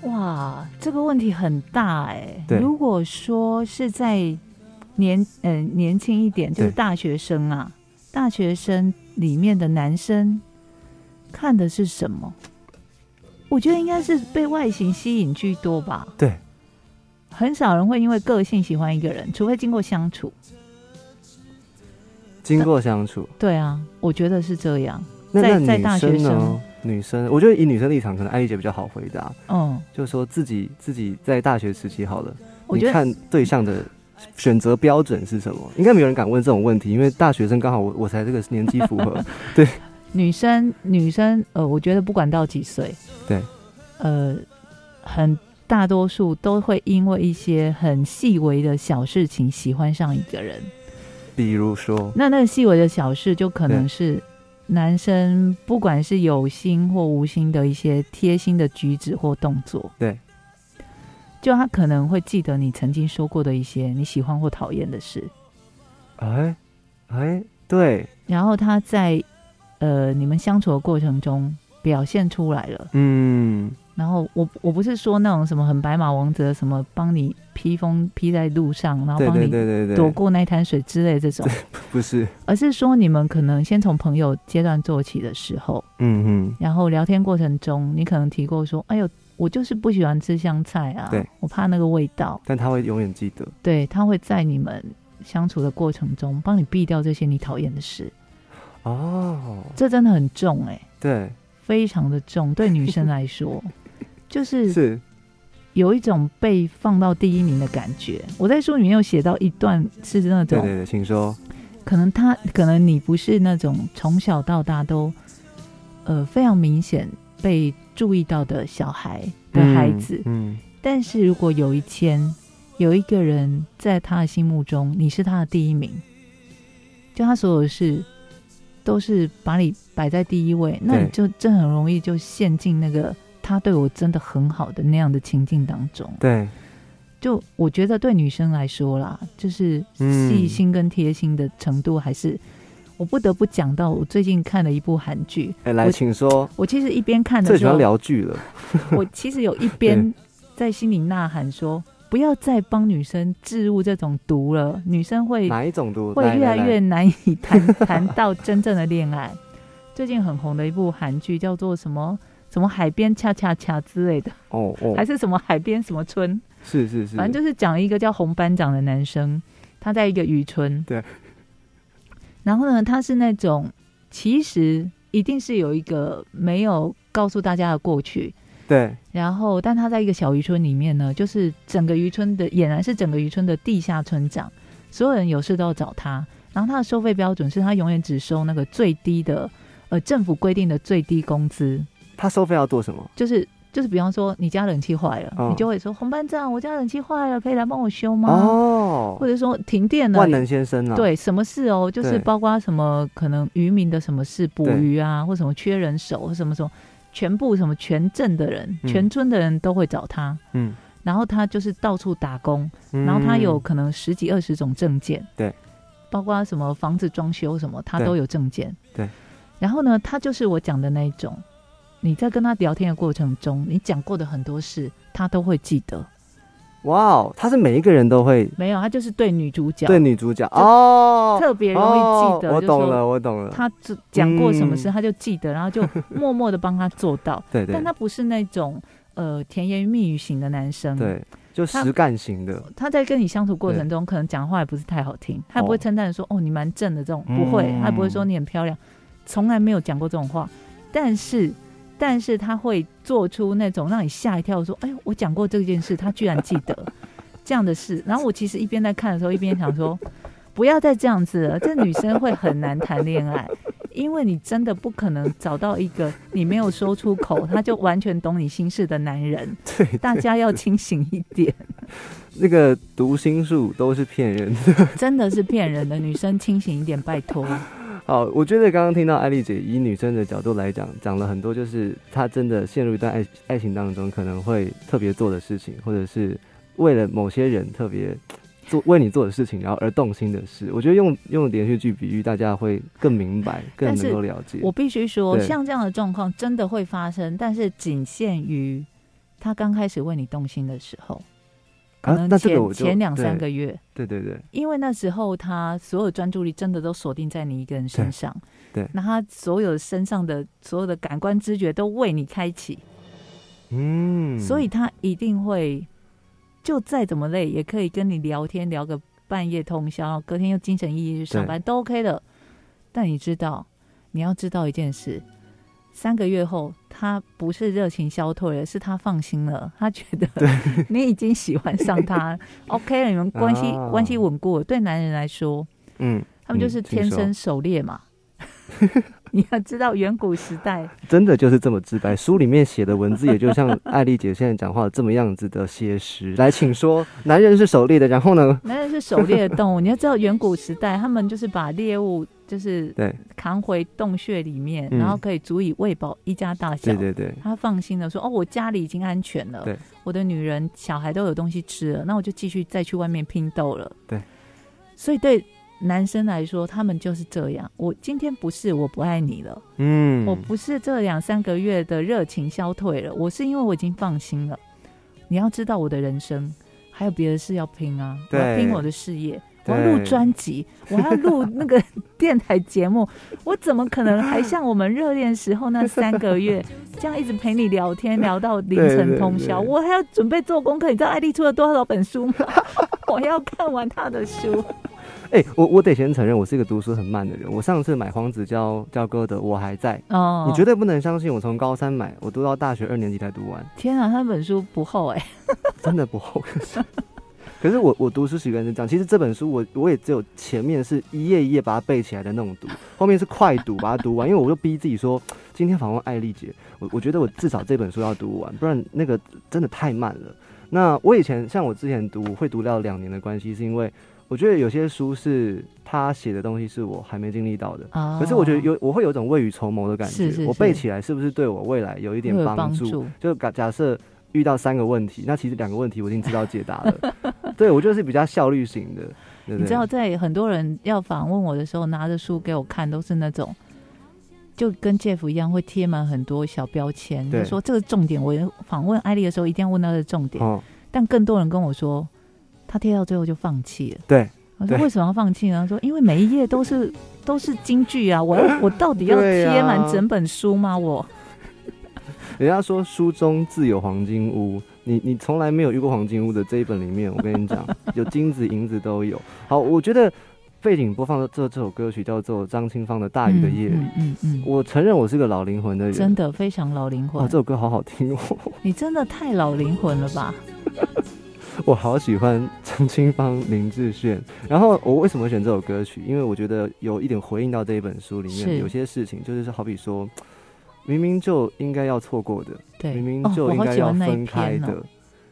Speaker 1: 哇，这个问题很大哎、
Speaker 2: 对
Speaker 1: 如果说是在年呃年轻一点，就是大学生啊，大学生里面的男生看的是什么？我觉得应该是被外形吸引居多吧。
Speaker 2: 对，
Speaker 1: 很少人会因为个性喜欢一个人，除非经过相处。
Speaker 2: 经过相处，
Speaker 1: 对啊，我觉得是这样。
Speaker 2: 那
Speaker 1: 在在大学
Speaker 2: 生？女生，我觉得以女生立场，可能艾丽姐比较好回答，
Speaker 1: 嗯，
Speaker 2: 就是说自己自己在大学时期好了，你看对象的选择标准是什么？应该没有人敢问这种问题，因为大学生刚好我我才这个年纪符合，对。
Speaker 1: 女生女生呃，我觉得不管到几岁，
Speaker 2: 对，
Speaker 1: 呃，很大多数都会因为一些很细微的小事情喜欢上一个人。
Speaker 2: 比如说，
Speaker 1: 那那个细微的小事，就可能是男生不管是有心或无心的一些贴心的举止或动作。
Speaker 2: 对，
Speaker 1: 就他可能会记得你曾经说过的一些你喜欢或讨厌的事，
Speaker 2: 哎哎，对，
Speaker 1: 然后他在呃你们相处的过程中表现出来了。
Speaker 2: 嗯，
Speaker 1: 然后我我不是说那种什么很白马王子的什么帮你披风披在路上，然后帮你躲过那滩水之类这种，
Speaker 2: 不是，
Speaker 1: 而是说你们可能先从朋友阶段做起的时候，
Speaker 2: 嗯嗯，
Speaker 1: 然后聊天过程中，你可能提过说，哎呦，我就是不喜欢吃香菜啊，
Speaker 2: 对。
Speaker 1: 我怕那个味道，
Speaker 2: 但他会永远记得，
Speaker 1: 对他会在你们相处的过程中帮你避掉这些你讨厌的事，
Speaker 2: 哦，
Speaker 1: 这真的很重哎、
Speaker 2: 对，
Speaker 1: 非常的重，对女生来说，就是
Speaker 2: 是，
Speaker 1: 有一种被放到第一名的感觉。我在书里面有写到一段是那种，
Speaker 2: 对对对，请说，
Speaker 1: 可能他可能你不是那种从小到大都呃非常明显被注意到的小孩的孩子，
Speaker 2: 嗯，
Speaker 1: 但是如果有一天有一个人在他的心目中你是他的第一名，就他所有的事都是把你摆在第一位，那你就真很容易就陷进那个他对我真的很好的那样的情境当中。
Speaker 2: 对，
Speaker 1: 就我觉得对女生来说啦，就是
Speaker 2: 嗯
Speaker 1: 细心跟贴心的程度，还是、我不得不讲到我最近看了一部韩剧。
Speaker 2: 哎，来，
Speaker 1: 我
Speaker 2: 请说，
Speaker 1: 我其实一边看的
Speaker 2: 最喜欢聊剧了，
Speaker 1: 我其实有一边在心里呐喊说，不要再帮女生置入这种毒了，女生会
Speaker 2: 哪一种毒？
Speaker 1: 会越来
Speaker 2: 来
Speaker 1: 越难以谈 谈到真正的恋爱。最近很红的一部韩剧叫做什么什么海边恰恰恰之类的，
Speaker 2: 哦哦，
Speaker 1: 还是什么海边什么村，
Speaker 2: 是是是，
Speaker 1: 反正就是讲一个叫红班长的男生，他在一个渔村，
Speaker 2: 对，
Speaker 1: 然后呢，他是那种其实一定是有一个没有告诉大家的过去，
Speaker 2: 对，
Speaker 1: 然后但他在一个小渔村里面呢，就是整个渔村的俨然是整个渔村的地下村长，所有人有事都要找他，然后他的收费标准是他永远只收那个最低的，呃，政府规定的最低工资，
Speaker 2: 他收费要做什么？
Speaker 1: 就是。就是比方说，你家冷气坏了，
Speaker 2: 嗯。
Speaker 1: 你就会说红班长，我家冷气坏了，可以来帮我修吗？
Speaker 2: 哦。
Speaker 1: 或，者说停电了，
Speaker 2: 万能先生啊，，
Speaker 1: 对什么事哦，就是
Speaker 2: 对。
Speaker 1: 包括什么可能渔民的什么事，捕
Speaker 2: 对。
Speaker 1: 鱼啊，或什么缺人手，或什么什么，全部什么全镇的人、
Speaker 2: 嗯。
Speaker 1: 全村的人都会找他，
Speaker 2: 嗯，
Speaker 1: 然后他就是到处打工，
Speaker 2: 嗯
Speaker 1: 然后他有可能十几二十种证件，
Speaker 2: 对，
Speaker 1: 包括什么房子装修什么，他
Speaker 2: 对。
Speaker 1: 都有证件，
Speaker 2: 对。
Speaker 1: 然后呢，他就是我讲的那一种，你在跟他聊天的过程中，你讲过的很多事，他都会记得。
Speaker 2: 哇哦，他是每一个人都会
Speaker 1: 没有，他就是对女主角。
Speaker 2: 对女主角。哦，
Speaker 1: 特别容易记得，
Speaker 2: 哦我
Speaker 1: 就
Speaker 2: 懂了，我懂了，
Speaker 1: 他只讲过什么事，
Speaker 2: 嗯。
Speaker 1: 他就记得，然后就默默的帮他做到。
Speaker 2: 对对。
Speaker 1: 但他不是那种呃甜言蜜语型的男生。，
Speaker 2: 对，就
Speaker 1: 他
Speaker 2: 实干型的，
Speaker 1: 他在跟你相处过程中，可能讲话也不是太好听，他也不会
Speaker 2: 哦
Speaker 1: 称赞说哦你蛮正的这种，不会，
Speaker 2: 嗯
Speaker 1: 他也不会说你很漂亮，从来没有讲过这种话。但是，但是他会做出那种让你吓一跳，说哎呦我讲过这件事，他居然记得 这样的事。然后我其实一边在看的时候，一边想说。不要再这样子了，这女生会很难谈恋爱，因为你真的不可能找到一个你没有说出口，他就完全懂你心事的男人。
Speaker 2: 对，
Speaker 1: 大家要清醒一点，
Speaker 2: 那个读心术都是骗人的。
Speaker 1: 真的是骗人的。女生清醒一点，拜托。
Speaker 2: 好，我觉得刚刚听到艾丽姐以女生的角度来讲，讲了很多，就是她真的陷入一段爱爱情当中，可能会特别做的事情，或者是为了某些人特别做为你做的事情，然后而动心的事。我觉得用用连续剧比喻，大家会更明白，更能够了解。
Speaker 1: 我必须说，像这样的状况真的会发生，但是仅限于他刚开始为你动心的时候，可
Speaker 2: 啊
Speaker 1: 能前、前两三个月，
Speaker 2: 对对对，
Speaker 1: 因为那时候他所有专注力真的都锁定在你一个人身上，
Speaker 2: 对对
Speaker 1: 那他所有身上的所有的感官知觉都为你开启，
Speaker 2: 嗯，
Speaker 1: 所以他一定会就再怎么累，也可以跟你聊天聊个半夜通宵，隔天又精神奕奕去上班，都 OK 的。但你知道，你要知道一件事。三个月后，他不是热情消退了，是他放心了。他觉得 你已经喜欢上他，OK 了，你们关系、
Speaker 2: 啊
Speaker 1: 关系稳固了。对男人来说，
Speaker 2: 嗯，
Speaker 1: 他们就是天生狩猎嘛。你要知道，远古时代，
Speaker 2: 真的就是这么直白。书里面写的文字，也就像艾丽姐现在讲话这么样子的写实。来，请说，男人是狩猎的，然后呢？
Speaker 1: 男人是狩猎的动物。你要知道，远古时代，他们就是把猎物就是
Speaker 2: 对
Speaker 1: 扛回洞穴里面，
Speaker 2: 嗯
Speaker 1: 然后可以足以喂饱一家大小。
Speaker 2: 对对对，
Speaker 1: 他放心的说：“哦，我家里已经安全了，
Speaker 2: 对
Speaker 1: 我的女人、小孩都有东西吃了，那我就继续再去外面拼斗了。”
Speaker 2: 对，
Speaker 1: 所以对男生来说，他们就是这样。我今天不是我不爱你了，
Speaker 2: 嗯，
Speaker 1: 我不是这两三个月的热情消退了，我是因为我已经放心了。你要知道，我的人生还有别的事要拼啊，我要拼我的事业。我要录专辑，我还要录那个电台节目，我怎么可能还像我们热恋时候那三个月 这样一直陪你聊天，聊到凌晨通宵？我还要准备做功课。你知道艾丽出了多少本书吗？我要看完她的书。
Speaker 2: 哎、我我得先承认，我是一个读书很慢的人。我上次买黄子佼教哥的《我还在》，
Speaker 1: 哦，
Speaker 2: 你绝对不能相信，我从高三买，我读到大学二年级才读完，
Speaker 1: 天啊，那本书不厚哎、
Speaker 2: 真的不厚。可是，可是我我读书习惯是这样，其实这本书我我也只有前面是一页一页把它背起来的那种读，后面是快读把它读完，因为我就逼自己说，今天访问艾丽姐，我我觉得我至少这本书要读完，不然那个真的太慢了。那我以前像我之前读会读到两年的关系，是因为我觉得有些书是他写的东西是我还没经历到的。
Speaker 1: 哦
Speaker 2: 可是我觉得有，我会有一种未雨绸缪的感觉。
Speaker 1: 是是
Speaker 2: 我背起来是不是对我未来有一点帮助？
Speaker 1: 助
Speaker 2: 就假假设遇到三个问题，那其实两个问题我已经知道解答了。对我就是比较效率型的。对不对
Speaker 1: 你知道，在很多人要访问我的时候，拿着书给我看，都是那种就跟 Jeff 一样，会贴满很多小标签，
Speaker 2: 对
Speaker 1: 就说这个重点。我访问艾丽的时候，一定要问到这个重点。
Speaker 2: 哦，
Speaker 1: 但更多人跟我说，他贴到最后就放弃了。
Speaker 2: 对
Speaker 1: 我说为什么要放弃呢？他说因为每一页都是都是京剧啊，我要我到底要 贴满整本书吗？我
Speaker 2: 人家说书中自有黄金屋，你你从来没有遇过黄金屋的这一本里面，我跟你讲，有金子银子都有。好，我觉得背景播放的这这首歌曲叫做张清芳的《大雨的夜里》。
Speaker 1: 嗯嗯嗯
Speaker 2: 我承认我是个老灵魂的
Speaker 1: 嗯，
Speaker 2: 人，
Speaker 1: 真的非常老灵
Speaker 2: 哇，
Speaker 1: 魂
Speaker 2: 这。首歌好好听哦，
Speaker 1: 你真的太老灵魂了吧？
Speaker 2: 我好喜欢张清芳、林志炫。然后我为什么会选这首歌曲？因为我觉得有一点回应到这一本书里面有些事情，就是好比说，明明就应该要错过的，
Speaker 1: 对，
Speaker 2: 明明就应该要分开的。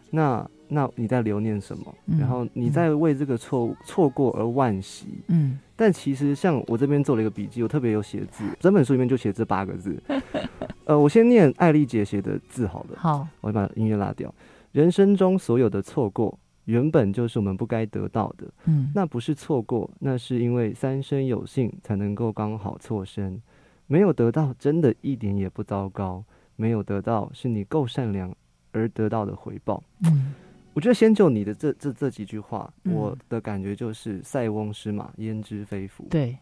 Speaker 2: 那那你在留念什么？
Speaker 1: 嗯
Speaker 2: 然后你在为这个错误错过而惋惜。
Speaker 1: 嗯，
Speaker 2: 但其实像我这边做了一个笔记，我特别有写字，整本书里面就写这八个字。呃，我先念艾丽姐写的字好了，
Speaker 1: 好，
Speaker 2: 我会把音乐拉掉。人生中所有的错过，原本就是我们不该得到的。
Speaker 1: 嗯，
Speaker 2: 那不是错过，那是因为三生有幸才能够刚好错身。没有得到，真的一点也不糟糕。没有得到，是你够善良而得到的回报。
Speaker 1: 嗯，
Speaker 2: 我觉得先就你的这这这几句话，
Speaker 1: 嗯
Speaker 2: 我的感觉就是“塞翁失马，焉知非福”。
Speaker 1: 对，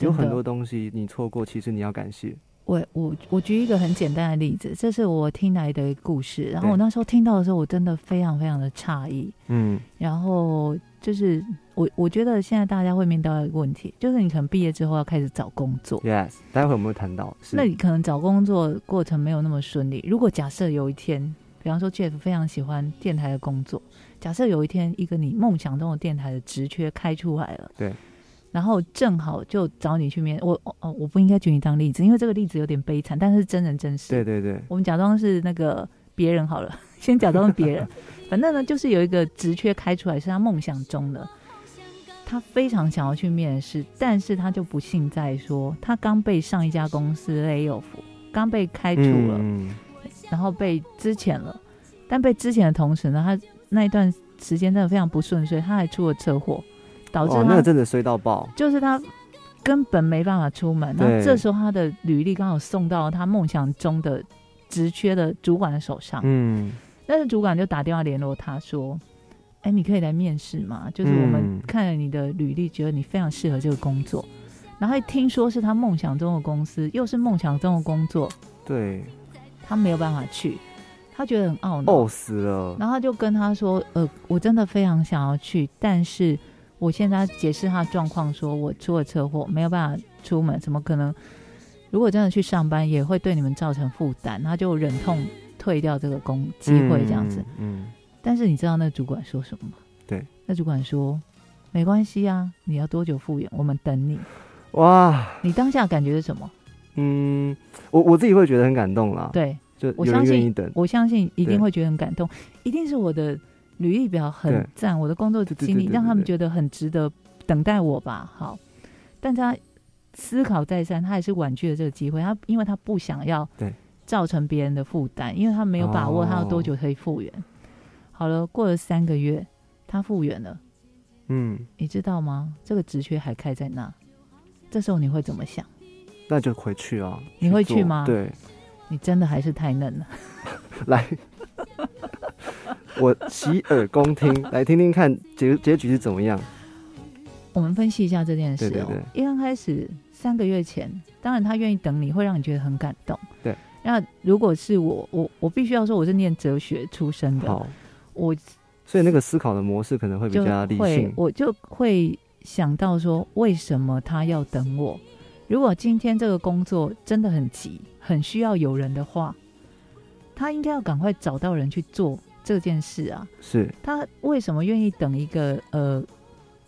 Speaker 2: 有很多东西你错过，其实你要感谢。
Speaker 1: 我我我举一个很简单的例子，这是我听来的故事。然后我那时候听到的时候，我真的非常非常的诧异。
Speaker 2: 嗯，
Speaker 1: 然后就是我我觉得现在大家会面对到一个问题，就是你可能毕业之后要开始找工作
Speaker 2: ，Yes，待会我们会谈到。
Speaker 1: 那你可能找工作过程没有那么顺利。如果假设有一天，比方说 Jeff 非常喜欢电台的工作，假设有一天一个你梦想中的电台的职缺开出来了，
Speaker 2: 对，
Speaker 1: 然后正好就找你去面。我哦，我不应该举你当例子，因为这个例子有点悲惨，但是真人真事。
Speaker 2: 对对对，
Speaker 1: 我们假装是那个别人好了，先假装是别人。反正呢，就是有一个职缺开出来，是他梦想中的，他非常想要去面试，但是他就不幸在说，他刚被上一家公司 lay off，刚被开除了，
Speaker 2: 嗯
Speaker 1: 然后被之前了，但被之前的同时呢，他那一段时间真的非常不顺遂，他还出了车祸，导致
Speaker 2: 那个真的衰到爆。
Speaker 1: 就是他根本没办法出门，
Speaker 2: 那
Speaker 1: 这时候他的履历刚好送到他梦想中的职缺的主管的手上，
Speaker 2: 嗯，
Speaker 1: 但是主管就打电话联络他说：“哎，你可以来面试吗？就是我们
Speaker 2: 嗯
Speaker 1: 看了你的履历，觉得你非常适合这个工作。然后一听说是他梦想中的公司，又是梦想中的工作，
Speaker 2: 对，
Speaker 1: 他没有办法去，他觉得很懊恼。
Speaker 2: 懊死了。
Speaker 1: 然后他就跟他说：“呃，我真的非常想要去，但是我现在解释他的状况，说我出了车祸，没有办法出门，怎么可能？如果真的去上班，也会对你们造成负担。”他就忍痛退掉这个工机会，这样子。
Speaker 2: 嗯，
Speaker 1: 但是你知道那主管说什么吗？
Speaker 2: 对，
Speaker 1: 那主管说：“没关系啊，你要多久复原，我们等你。
Speaker 2: 嗯哇，”
Speaker 1: 你当下感觉是什么？
Speaker 2: 嗯，我我自己会觉得很感动啦。，
Speaker 1: 对
Speaker 2: 就
Speaker 1: 我相信
Speaker 2: 等。
Speaker 1: 我相信一定会觉得很感动，一定是我的履历表很赞，我的工作经历让他们觉得很值得等待我吧。好，但他思考再三，他还是婉拒了这个机会。他因为他不想要
Speaker 2: 对
Speaker 1: 造成别人的负担，因为他没有把握他要多
Speaker 2: 哦
Speaker 1: 久可以复原。好了，过了三个月，他复原了。
Speaker 2: 嗯，
Speaker 1: 你知道吗？这个职缺还开在那，这时候你会怎么想？
Speaker 2: 那就回去啊。
Speaker 1: 你会去吗
Speaker 2: 对，
Speaker 1: 你真的还是太嫩了。
Speaker 2: 来，我洗耳恭听，来听听看结结局是怎么样。
Speaker 1: 我们分析一下这件事哦。
Speaker 2: 对对对
Speaker 1: 一刚开始三个月前，当然他愿意等你，会让你觉得很感动。
Speaker 2: 对。
Speaker 1: 那如果是我，我我必须要说，我是念哲学出身的，
Speaker 2: 好，
Speaker 1: 我
Speaker 2: 所以那个思考的模式可能会比
Speaker 1: 就
Speaker 2: 较理
Speaker 1: 会
Speaker 2: 性。
Speaker 1: 我就会想到说，为什么他要等我？如果今天这个工作真的很急，很需要有人的话，他应该要赶快找到人去做这件事啊。
Speaker 2: 是，
Speaker 1: 他为什么愿意等一个呃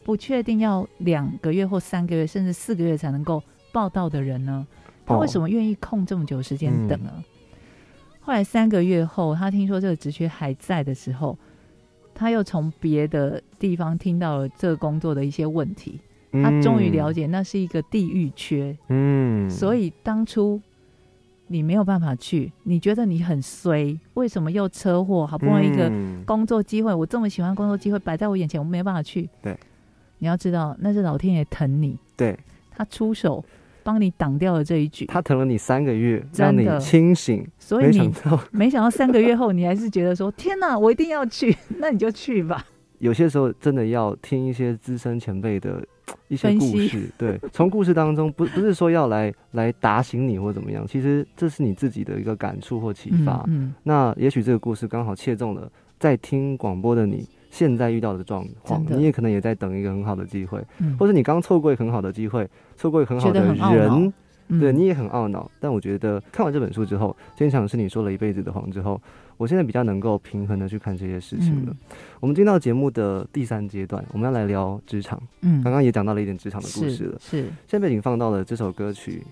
Speaker 1: 不确定要两个月或三个月甚至四个月才能够报道的人呢？他为什
Speaker 2: 么？
Speaker 1: 愿意空这么久时间
Speaker 2: 嗯
Speaker 1: 等呢？后来三个月后，他听说这个职缺还在的时候，他又从别的地方听到了这个工作的一些问题，他终于了
Speaker 2: 解。
Speaker 1: 解那是一个地域缺，
Speaker 2: 嗯，
Speaker 1: 所以当初你没有办法去，你觉得你很衰，为什么又车祸？好不容易一个
Speaker 2: 嗯
Speaker 1: 工作机会，我这么喜欢工作机会摆在我眼前，我没办法去。
Speaker 2: 对，
Speaker 1: 你要知道，那是老天爷疼你，
Speaker 2: 对
Speaker 1: 他出手帮你挡掉了这一局。
Speaker 2: 他疼了你三个月，让你清醒，
Speaker 1: 所以你 没想到三个月后，你还是觉得说：“天哪，我一定要去。”那你就去吧。
Speaker 2: 有些时候真的要听一些资深前辈的一些故 事，对，从故事当中不不是说要来来打醒你或怎么样，其实这是你自己的一个感触或启发。
Speaker 1: 嗯，
Speaker 2: 那也许这个故事刚好切中了在听广播的你现在遇到的状况你也可能也在等一个很好的机会，
Speaker 1: 嗯。
Speaker 2: 或者你刚错过一个很好的机会，错过一个很好的人。对你也很懊恼。但我觉得看完这本书之后，坚强是你说了一辈子的谎之后，我现在比较能够平衡的去看这些事情了。
Speaker 1: 嗯
Speaker 2: 我们进到节目的第三阶段，我们要来聊职场。
Speaker 1: 嗯
Speaker 2: 刚刚也讲到了一点职场的故事了。
Speaker 1: 是是
Speaker 2: 现在背景放到了这首歌曲，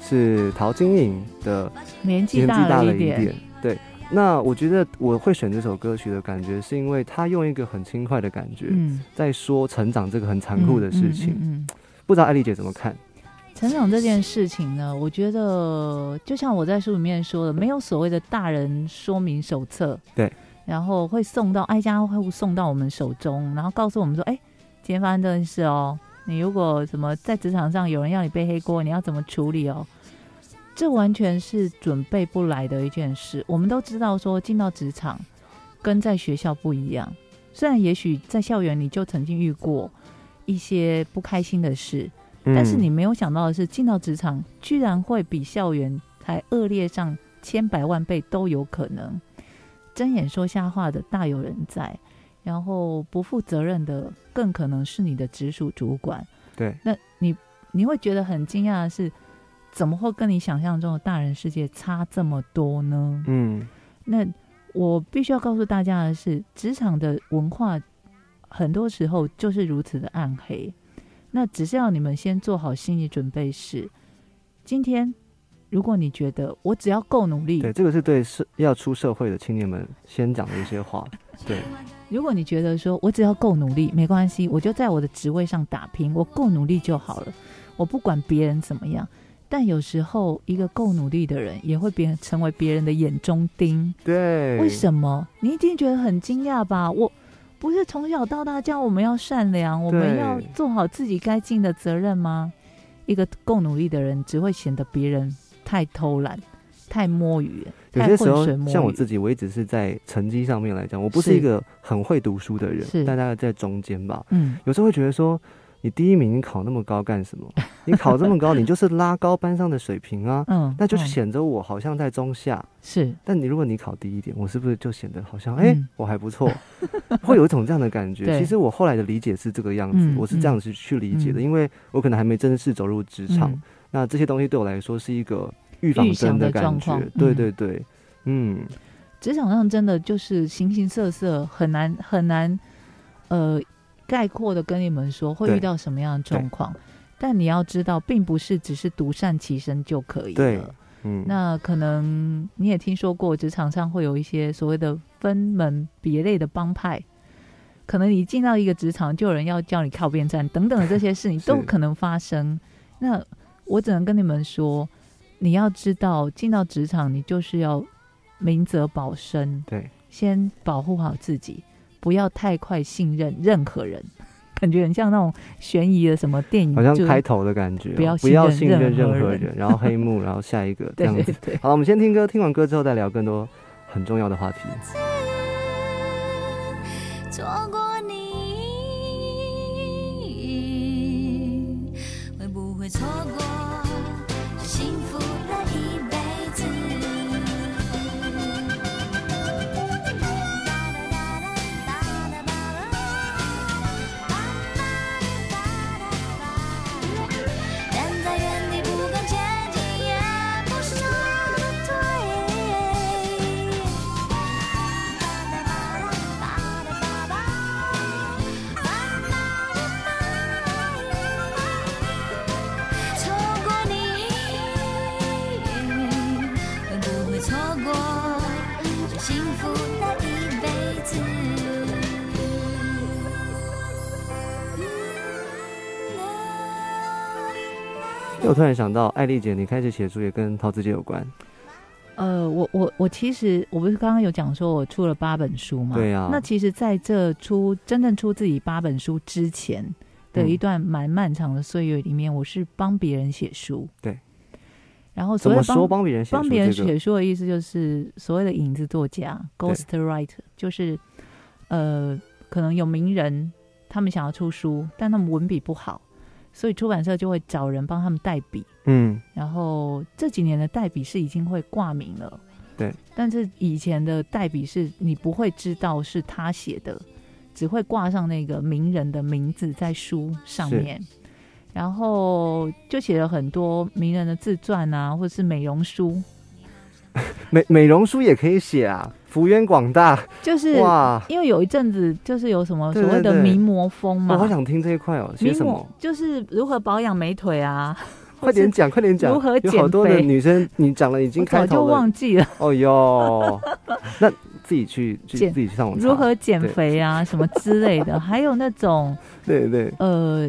Speaker 2: 是陶晶莹的
Speaker 1: 年纪
Speaker 2: 大了一点。对，那我觉得我会选这首歌曲的感觉，是因为他用一个很轻快的感觉，
Speaker 1: 嗯，
Speaker 2: 在说成长这个很残酷的事情。
Speaker 1: 嗯
Speaker 2: 不知道艾丽姐怎么看？
Speaker 1: 成长这件事情呢，我觉得就像我在书里面说的，没有所谓的大人说明手册，
Speaker 2: 对，
Speaker 1: 然后会送到挨家户送到我们手中，然后告诉我们说，哎，今天发生这件事哦，你如果什么在职场上有人要你背黑锅，你要怎么处理哦？这完全是准备不来的一件事。我们都知道说，进到职场跟在学校不一样，虽然也许在校园你就曾经遇过一些不开心的事，但是你
Speaker 2: 嗯
Speaker 1: 没有想到的是，进到职场居然会比校园还恶劣上千百万倍都有可能。睁眼说瞎话的大有人在，然后不负责任的更可能是你的直属主管。
Speaker 2: 对，
Speaker 1: 那你你会觉得很惊讶的是，怎么会跟你想象中的大人世界差这么多呢？
Speaker 2: 嗯
Speaker 1: 那我必须要告诉大家的是，职场的文化很多时候就是如此的暗黑。那只是要你们先做好心理准备是，今天如果你觉得我只要够努力，
Speaker 2: 对，这个是对社要出社会的青年们先讲的一些话。对，
Speaker 1: 如果你觉得说我只要够努力没关系，我就在我的职位上打拼，我够努力就好了，我不管别人怎么样。但有时候，一个够努力的人也会变成为别人的眼中钉。
Speaker 2: 对，
Speaker 1: 为什么？你一定觉得很惊讶吧？我不是从小到大教我们要善良，我们要做好自己该尽的责任吗？一个够努力的人，只会显得别人太偷懒、太摸鱼、
Speaker 2: 有些时候。像我自己，我一直是在成绩上面来讲，我不是
Speaker 1: 是
Speaker 2: 一个很会读书的人
Speaker 1: 是，
Speaker 2: 大概在中间吧。
Speaker 1: 嗯，
Speaker 2: 有时候会觉得说，你第一名，你考那么高干什么？你考这么高，你就是拉高班上的水平啊。
Speaker 1: 嗯，
Speaker 2: 那就
Speaker 1: 嗯。
Speaker 2: 显得我好像在中下，
Speaker 1: 是。
Speaker 2: 但你如果你考低一点，我是不是就显得好像哎、
Speaker 1: 嗯
Speaker 2: 我还不错，会有一种这样的感觉。其实我后来的理解是这个样子，
Speaker 1: 嗯
Speaker 2: 我是这样子去理解的，
Speaker 1: 嗯。
Speaker 2: 因为我可能还没正式走入职场，
Speaker 1: 嗯。
Speaker 2: 那这些东西对我来说是一个预防针
Speaker 1: 的
Speaker 2: 感觉。对
Speaker 1: 嗯。
Speaker 2: 对对，嗯，
Speaker 1: 职场上真的就是形形色色，很难很难，呃，概括的跟你们说会遇到什么样的状况。但你要知道，并不是只是独善其身就可以
Speaker 2: 对
Speaker 1: 了。
Speaker 2: 嗯，
Speaker 1: 那可能你也听说过，职场上会有一些所谓的分门别类的帮派。可能你进到一个职场，就有人要叫你靠边站，等等的这些事情都可能发生。那我只能跟你们说，你要知道，进到职场，你就是要明哲保身，
Speaker 2: 对，
Speaker 1: 先保护好自己，不要太快信任任何人。感觉很像那种悬疑的什么电影，
Speaker 2: 好像开头的感觉哦、
Speaker 1: 不要
Speaker 2: 不要
Speaker 1: 信
Speaker 2: 信任
Speaker 1: 任任何人
Speaker 2: 然后黑幕，然后下一个这样子。
Speaker 1: 对对。
Speaker 2: 好了，我们先听歌，听完歌之后再聊更多很重要的话题。
Speaker 4: 错过
Speaker 2: 因为我突然想到，艾丽姐，你开始写书也跟陶子姐有关，
Speaker 1: 呃，我我我其实我不是刚刚有讲说我出了八本书嘛？
Speaker 2: 对啊
Speaker 1: 那其实在这出真正出自己八本书之前的
Speaker 2: 嗯
Speaker 1: 一段蛮漫长的岁月里面，我是帮别人写书。
Speaker 2: 对。
Speaker 1: 然后所谓帮
Speaker 2: 帮别人写书
Speaker 1: 帮别人写书的意思就是所谓的影子作家 （ghost writer），就是呃，可能有名人他们想要出书，但他们文笔不好，所以出版社就会找人帮他们代笔。
Speaker 2: 嗯，
Speaker 1: 然后这几年的代笔是已经会挂名了，
Speaker 2: 对。
Speaker 1: 但是以前的代笔是你不会知道是他写的，只会挂上那个名人的名字在书上面，然后就写了很多名人的自传啊，或者是美容书，
Speaker 2: 美美容书也可以写啊，幅员广大
Speaker 1: 就是
Speaker 2: 哇！
Speaker 1: 因为有一阵子就是有什么所谓的名模风嘛，
Speaker 2: 我好想听这一块哦，写
Speaker 1: 名模
Speaker 2: 什么？
Speaker 1: 就是如何保养美腿啊，
Speaker 2: 快点讲，快点讲！
Speaker 1: 如何
Speaker 2: 有好多的
Speaker 1: 减肥
Speaker 2: 女生，你讲了已经开头了。
Speaker 1: 忘记了
Speaker 2: 哦哟，那自己去去
Speaker 1: 减
Speaker 2: 自己去上网。
Speaker 1: 如何减肥啊什么之类的，还有那种。
Speaker 2: 对对
Speaker 1: 呃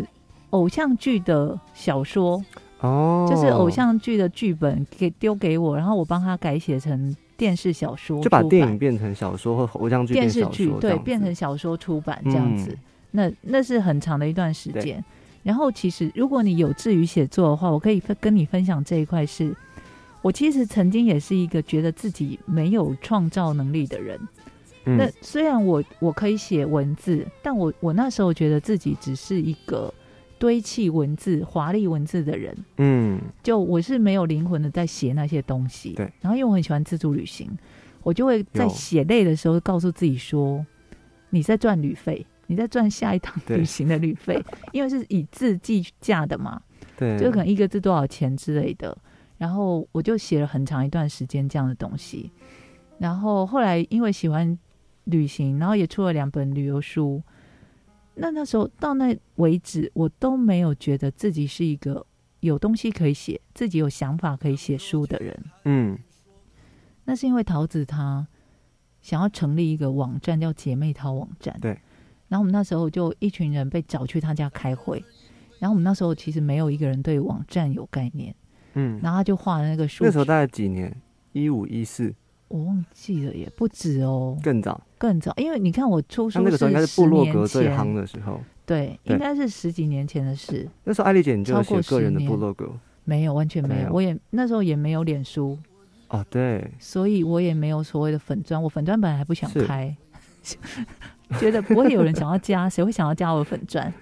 Speaker 1: 偶像剧的小说，
Speaker 2: 哦，
Speaker 1: 就是偶像剧的剧本给丢给我，然后我帮他改写成电视小说，
Speaker 2: 就把电影变成小说或偶像剧
Speaker 1: 电视剧对变成小说出版这样子。
Speaker 2: 嗯
Speaker 1: 那那是很长的一段时间。然后其实如果你有志于写作的话，我可以分跟你分享这一块是。我其实曾经也是一个觉得自己没有创造能力的人。
Speaker 2: 嗯
Speaker 1: 那虽然我我可以写文字，但我我那时候觉得自己只是一个堆砌文字、华丽文字的人。
Speaker 2: 嗯
Speaker 1: 就我是没有灵魂的在写那些东西。
Speaker 2: 对。
Speaker 1: 然后因为我很喜欢自助旅行，我就会在写累的时候告诉自己说：“你在赚旅费，你在赚下一趟旅行的旅费，因为是以字计价的嘛，
Speaker 2: 对，
Speaker 1: 就可能一个字多少钱之类的。”然后我就写了很长一段时间这样的东西。然后后来因为喜欢旅行，然后也出了两本旅游书。那那时候到那为止，我都没有觉得自己是一个有东西可以写、自己有想法可以写书的人。
Speaker 2: 嗯
Speaker 1: 那是因为桃子她想要成立一个网站，叫姐妹淘网站。
Speaker 2: 对。
Speaker 1: 然后我们那时候就一群人被找去他家开会，然后我们那时候其实没有一个人对网站有概念，
Speaker 2: 嗯，
Speaker 1: 然后他就画了那个书，
Speaker 2: 那时候大概几年？一五一四，
Speaker 1: 我忘记了也不止哦，
Speaker 2: 更早。
Speaker 1: 更早，因为你看我出书
Speaker 2: 那那个时候应该是部
Speaker 1: 10年
Speaker 2: 落格最
Speaker 1: 前。
Speaker 2: 夯的时候。
Speaker 1: 对，
Speaker 2: 对。
Speaker 1: 应该是十几年前的事，
Speaker 2: 那时候艾丽姐你就有
Speaker 1: 超过
Speaker 2: 写个人的部落格。
Speaker 1: 没有，完全没有，我也那时候也没有脸书，
Speaker 2: 哦，对，
Speaker 1: 所以我也没有所谓的粉砖，我粉砖本来还不想开，觉得不会有人想要加，谁会想要加我的粉砖？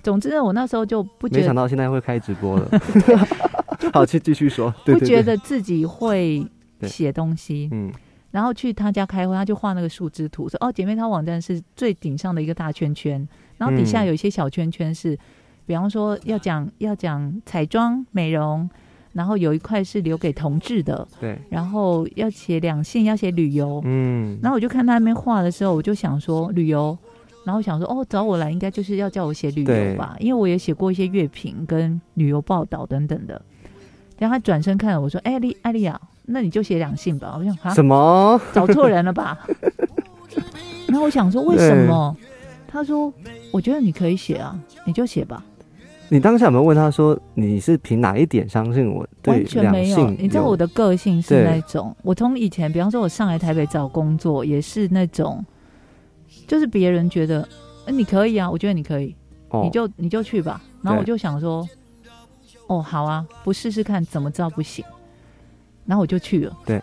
Speaker 1: 总之呢，我那时候就不觉得
Speaker 2: 没想到现在会开直播了。好，去继续说，对
Speaker 1: 不觉得自己会
Speaker 2: 对
Speaker 1: 写东西，
Speaker 2: 嗯。
Speaker 1: 然后去他家开会，他就画那个树枝图，说哦，姐妹淘网站是最顶上的一个大圈圈，然后底下
Speaker 2: 嗯。
Speaker 1: 有一些小圈圈是，比方说要讲要讲彩妆美容，然后有一块是留给同志的，
Speaker 2: 对，
Speaker 1: 然后要写两性，要写旅游，
Speaker 2: 嗯，
Speaker 1: 然后我就看他那边画的时候，我就想说旅游，然后想说哦，找我来应该就是要叫我写旅游吧，因为我也写过一些乐评跟旅游报道等等的。然后他转身看了我说：“哎，丽艾丽亚，那你就写两性吧。”我想哈，
Speaker 2: 什么？
Speaker 1: 找错人了吧？然后我想说为什么？他说：“我觉得你可以写啊，你就写吧。
Speaker 2: 你当下有没有问他说你是凭哪一点相信我对
Speaker 1: 完全没有。你知道我的个性是那种，我从以前，比方说我上来台北找工作，也是那种，就是别人觉得、呃你可以啊，我觉得你可以，
Speaker 2: 哦
Speaker 1: 你就你就去吧。然后我就想说，哦，好啊，不试试看怎么知道不行？然后我就去了。
Speaker 2: 对，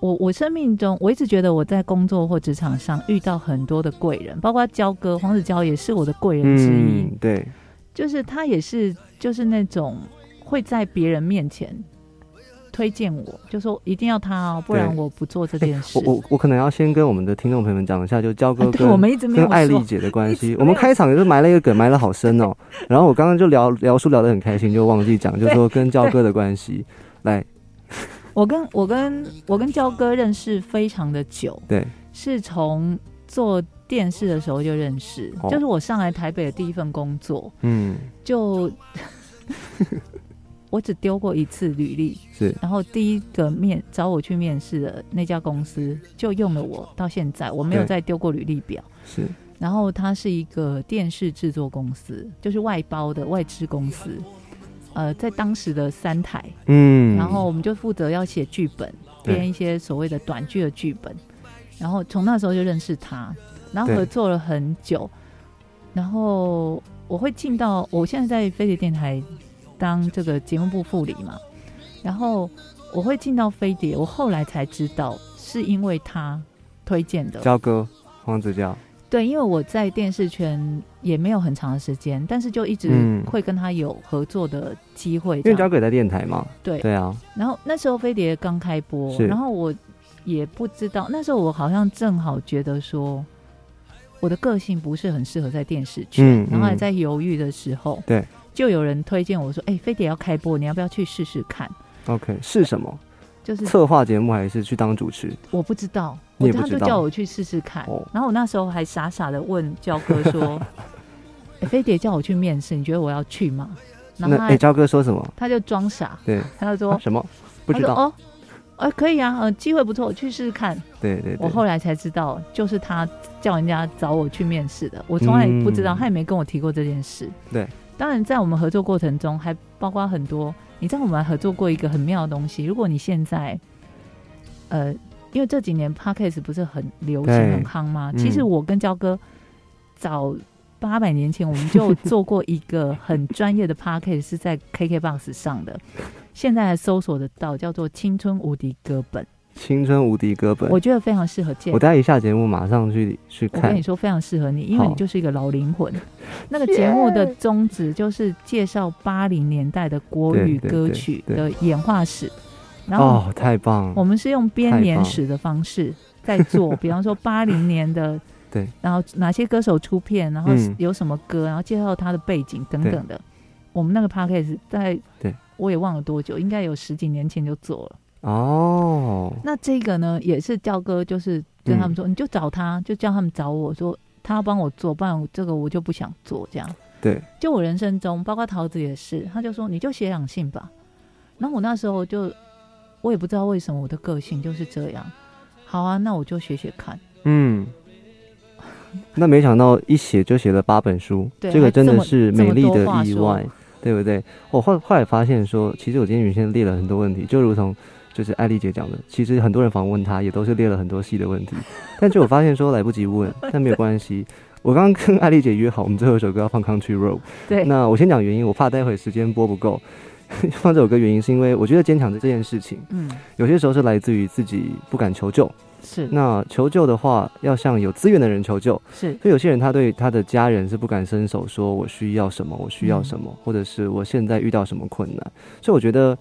Speaker 1: 我我生命中，我一直觉得我在工作或职场上遇到很多的贵人，包括焦哥黄子佼也是我的贵人之一。
Speaker 2: 嗯，对，
Speaker 1: 就是他也是就是那种会在别人面前推荐我，就说一定要他哦，不然我不做这件事。
Speaker 2: 我我我可能要先跟我们的听众朋友们讲一下，就焦哥跟、
Speaker 1: 我们一直没有
Speaker 2: 跟艾丽姐的关系 我们开场也是埋了一个梗，埋了好深哦。然后我刚刚就聊聊书聊得很开心，就忘记讲，就说跟焦哥的关系。来，
Speaker 1: 我跟我跟我跟焦哥认识非常的久，
Speaker 2: 对，
Speaker 1: 是从做电视的时候就认识，
Speaker 2: 哦。
Speaker 1: 就是我上来台北的第一份工作，
Speaker 2: 嗯，
Speaker 1: 就 我只丢过一次履历，
Speaker 2: 是。
Speaker 1: 然后第一个面找我去面试的那家公司就用了我，到现在我没有再丢过履历表。
Speaker 2: 是，
Speaker 1: 然后它是一个电视制作公司，就是外包的外资公司。呃，在当时的三台，
Speaker 2: 嗯，
Speaker 1: 然后我们就负责要写剧本，编一些所谓的短剧的剧本。然后从那时候就认识他，然后合作了很久。然后我会进到我现在在飞碟电台当这个节目部副理嘛，然后我会进到飞碟，我后来才知道是因为他推荐的。
Speaker 2: 焦哥黄子佼，
Speaker 1: 对，因为我在电视圈也没有很长的时间，但是就一直
Speaker 2: 嗯
Speaker 1: 会跟他有合作的机会
Speaker 2: 因。为焦哥也在电台嘛。
Speaker 1: 对
Speaker 2: 对啊，
Speaker 1: 然后那时候飞碟刚开播，然后我也不知道，那时候我好像正好觉得说，我的个性不是很适合在电视圈，
Speaker 2: 嗯
Speaker 1: 然后还
Speaker 2: 嗯
Speaker 1: 在犹豫的时候，
Speaker 2: 对，
Speaker 1: 就有人推荐我说，哎、飞碟要开播，你要不要去试试看
Speaker 2: ？OK 是什么？
Speaker 1: 就是
Speaker 2: 策划节目还是去当主持？
Speaker 1: 我不知道，我他就
Speaker 2: 你也不知道
Speaker 1: 叫我去试试看，
Speaker 2: 哦
Speaker 1: 然后我那时候还傻傻的问焦哥说，哎飞碟叫我去面试，你觉得我要去吗？然后
Speaker 2: 哎，焦哥说什么？
Speaker 1: 他就装傻，
Speaker 2: 对，
Speaker 1: 他就说
Speaker 2: 啊，什么？不知道。
Speaker 1: 哦，呃，可以啊，呃，机会不错，我去试试看。
Speaker 2: 对对对，
Speaker 1: 我后来才知道，就是他叫人家找我去面试的，我从来不知道，
Speaker 2: 嗯
Speaker 1: 他也没跟我提过这件事。
Speaker 2: 对，
Speaker 1: 当然在我们合作过程中，还包括很多，你知道我们还合作过一个很妙的东西。如果你现在，呃，因为这几年 podcast 不是很流行、
Speaker 2: 对
Speaker 1: 很夯吗？
Speaker 2: 嗯
Speaker 1: 其实我跟焦哥早八百年前我们就做过一个很专业的 podcast，是在 KKBOX 上的，现在还搜索得到，叫做《青春无敌歌本》，
Speaker 2: 青春无敌歌本。
Speaker 1: 我觉得非常适合介
Speaker 2: 我待一下节目马上去去看
Speaker 1: 我跟你。说，非常适合你，因为你就是一个老灵魂。那个节目的宗旨就是介绍八零年代的国语歌曲的演化史，然后
Speaker 2: 哦，太棒了！
Speaker 1: 我们是用编年史的方式在做，比方说八零年的，
Speaker 2: 对，
Speaker 1: 然后哪些歌手出片，然后
Speaker 2: 嗯
Speaker 1: 有什么歌，然后介绍他的背景等等的。我们那个 p a c k a g e 在
Speaker 2: 对
Speaker 1: 我也忘了多久，应该有十几年前就做了。
Speaker 2: 哦，
Speaker 1: 那这个呢，也是教哥，就是跟他们说，
Speaker 2: 嗯
Speaker 1: 你就找他，就叫他们找我说，他他要帮我做，不然这个我就不想做。这样，
Speaker 2: 对，
Speaker 1: 就我人生中，包括桃子也是，他就说你就写两性吧。然后我那时候就，我也不知道为什么我的个性就是这样。好啊，那我就写写看。
Speaker 2: 嗯。那没想到一写就写了八本书，
Speaker 1: 对
Speaker 2: 这个真的是美丽的意外，对不对？我后后来发现说，其实我今天原先列了很多问题，就如同就是艾丽姐讲的，其实很多人访问她也都是列了很多细的问题，但就我发现说来不及问，但没有关系。我刚刚跟艾丽姐约好，我们最后一首歌要放 Country Road。
Speaker 1: 对，
Speaker 2: 那我先讲原因，我怕待会时间播不够。放这首歌原因是因为我觉得坚强的这件事情，
Speaker 1: 嗯，
Speaker 2: 有些时候是来自于自己不敢求救。
Speaker 1: 是
Speaker 2: 那求救的话，要向有资源的人求救。
Speaker 1: 是，
Speaker 2: 所以有些人他对他的家人是不敢伸手说我需要什么，我需要什么，或者是我现在遇到什么困难。所以我觉得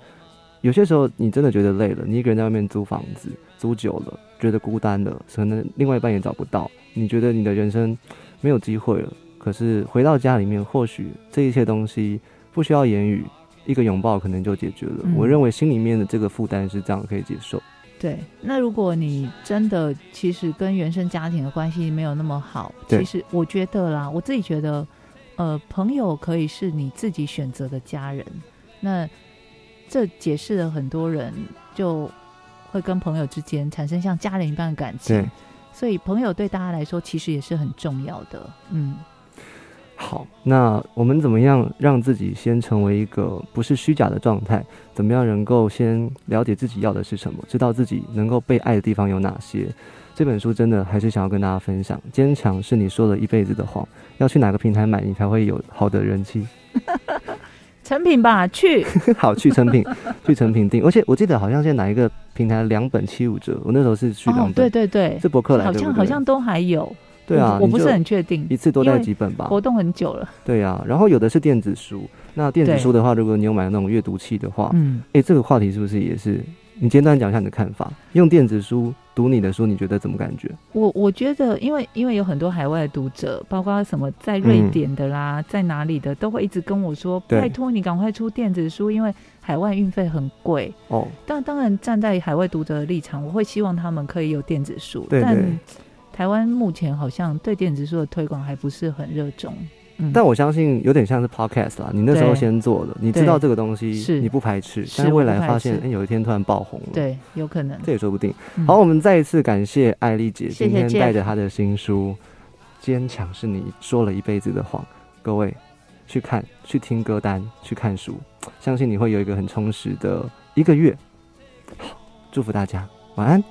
Speaker 2: 有些时候你真的觉得累了，你一个人在外面租房子租久了，觉得孤单了，可能另外一半也找不到，你觉得你的人生没有机会了。可是回到家里面，或许这一切东西不需要言语，一个拥抱可能就解决了。
Speaker 1: 嗯
Speaker 2: 我认为心里面的这个负担是这样可以接受。
Speaker 1: 对。那如果你真的其实跟原生家庭的关系没有那么好，其实我觉得啦，我自己觉得，呃，朋友可以是你自己选择的家人。那这解释了很多人就会跟朋友之间产生像家人一般的感情
Speaker 2: 对。
Speaker 1: 所以朋友对大家来说其实也是很重要的。嗯，
Speaker 2: 好，那我们怎么样让自己先成为一个不是虚假的状态？怎么样能够先了解自己要的是什么，知道自己能够被爱的地方有哪些？这本书真的还是想要跟大家分享。坚强是你说了一辈子的谎，要去哪个平台买你才会有好的人气？
Speaker 1: 成品吧，去
Speaker 2: 好，去成品，去成品订。而且我记得好像现在哪一个平台两本七五折，我那时候是去两
Speaker 1: 哦，
Speaker 2: 本，
Speaker 1: 对对对，
Speaker 2: 是博客来
Speaker 1: 好像好像都还有。
Speaker 2: 对啊，
Speaker 1: 我我不
Speaker 2: 是
Speaker 1: 很确定，
Speaker 2: 一次多带几本吧。
Speaker 1: 活动很久了。
Speaker 2: 对啊，然后有的是电子书，那电子书的话，如果你有买那种阅读器的话，
Speaker 1: 嗯，
Speaker 2: 哎，这个话题是不是也是？你简单讲一下你的看法。用电子书读你的书，你觉得怎么感觉？
Speaker 1: 我我觉得，因为因为有很多海外的读者，包括什么在瑞
Speaker 2: 嗯
Speaker 1: 典的啦，在哪里的，都会一直跟我说，拜托你赶快出电子书，因为海外运费很贵。
Speaker 2: 哦，
Speaker 1: 但当然，站在海外读者的立场，我会希望他们可以有电子书，但台湾目前好像对电子书的推广还不是很热衷。嗯，
Speaker 2: 但我相信有点像是 podcast 啦，你那时候先做的，你知道这个东西你不排斥，但是未来发现，
Speaker 1: 斥
Speaker 2: 哎，有一天突然爆红了，，
Speaker 1: 对，有可能。
Speaker 2: 这也说不定。
Speaker 1: 嗯。
Speaker 2: 好，我们再一次感谢艾丽姐今天带着她的新书《坚强是你说了一辈子的谎》，各位去看、去听歌单、去看书，相信你会有一个很充实的一个月。好，祝福大家，晚安。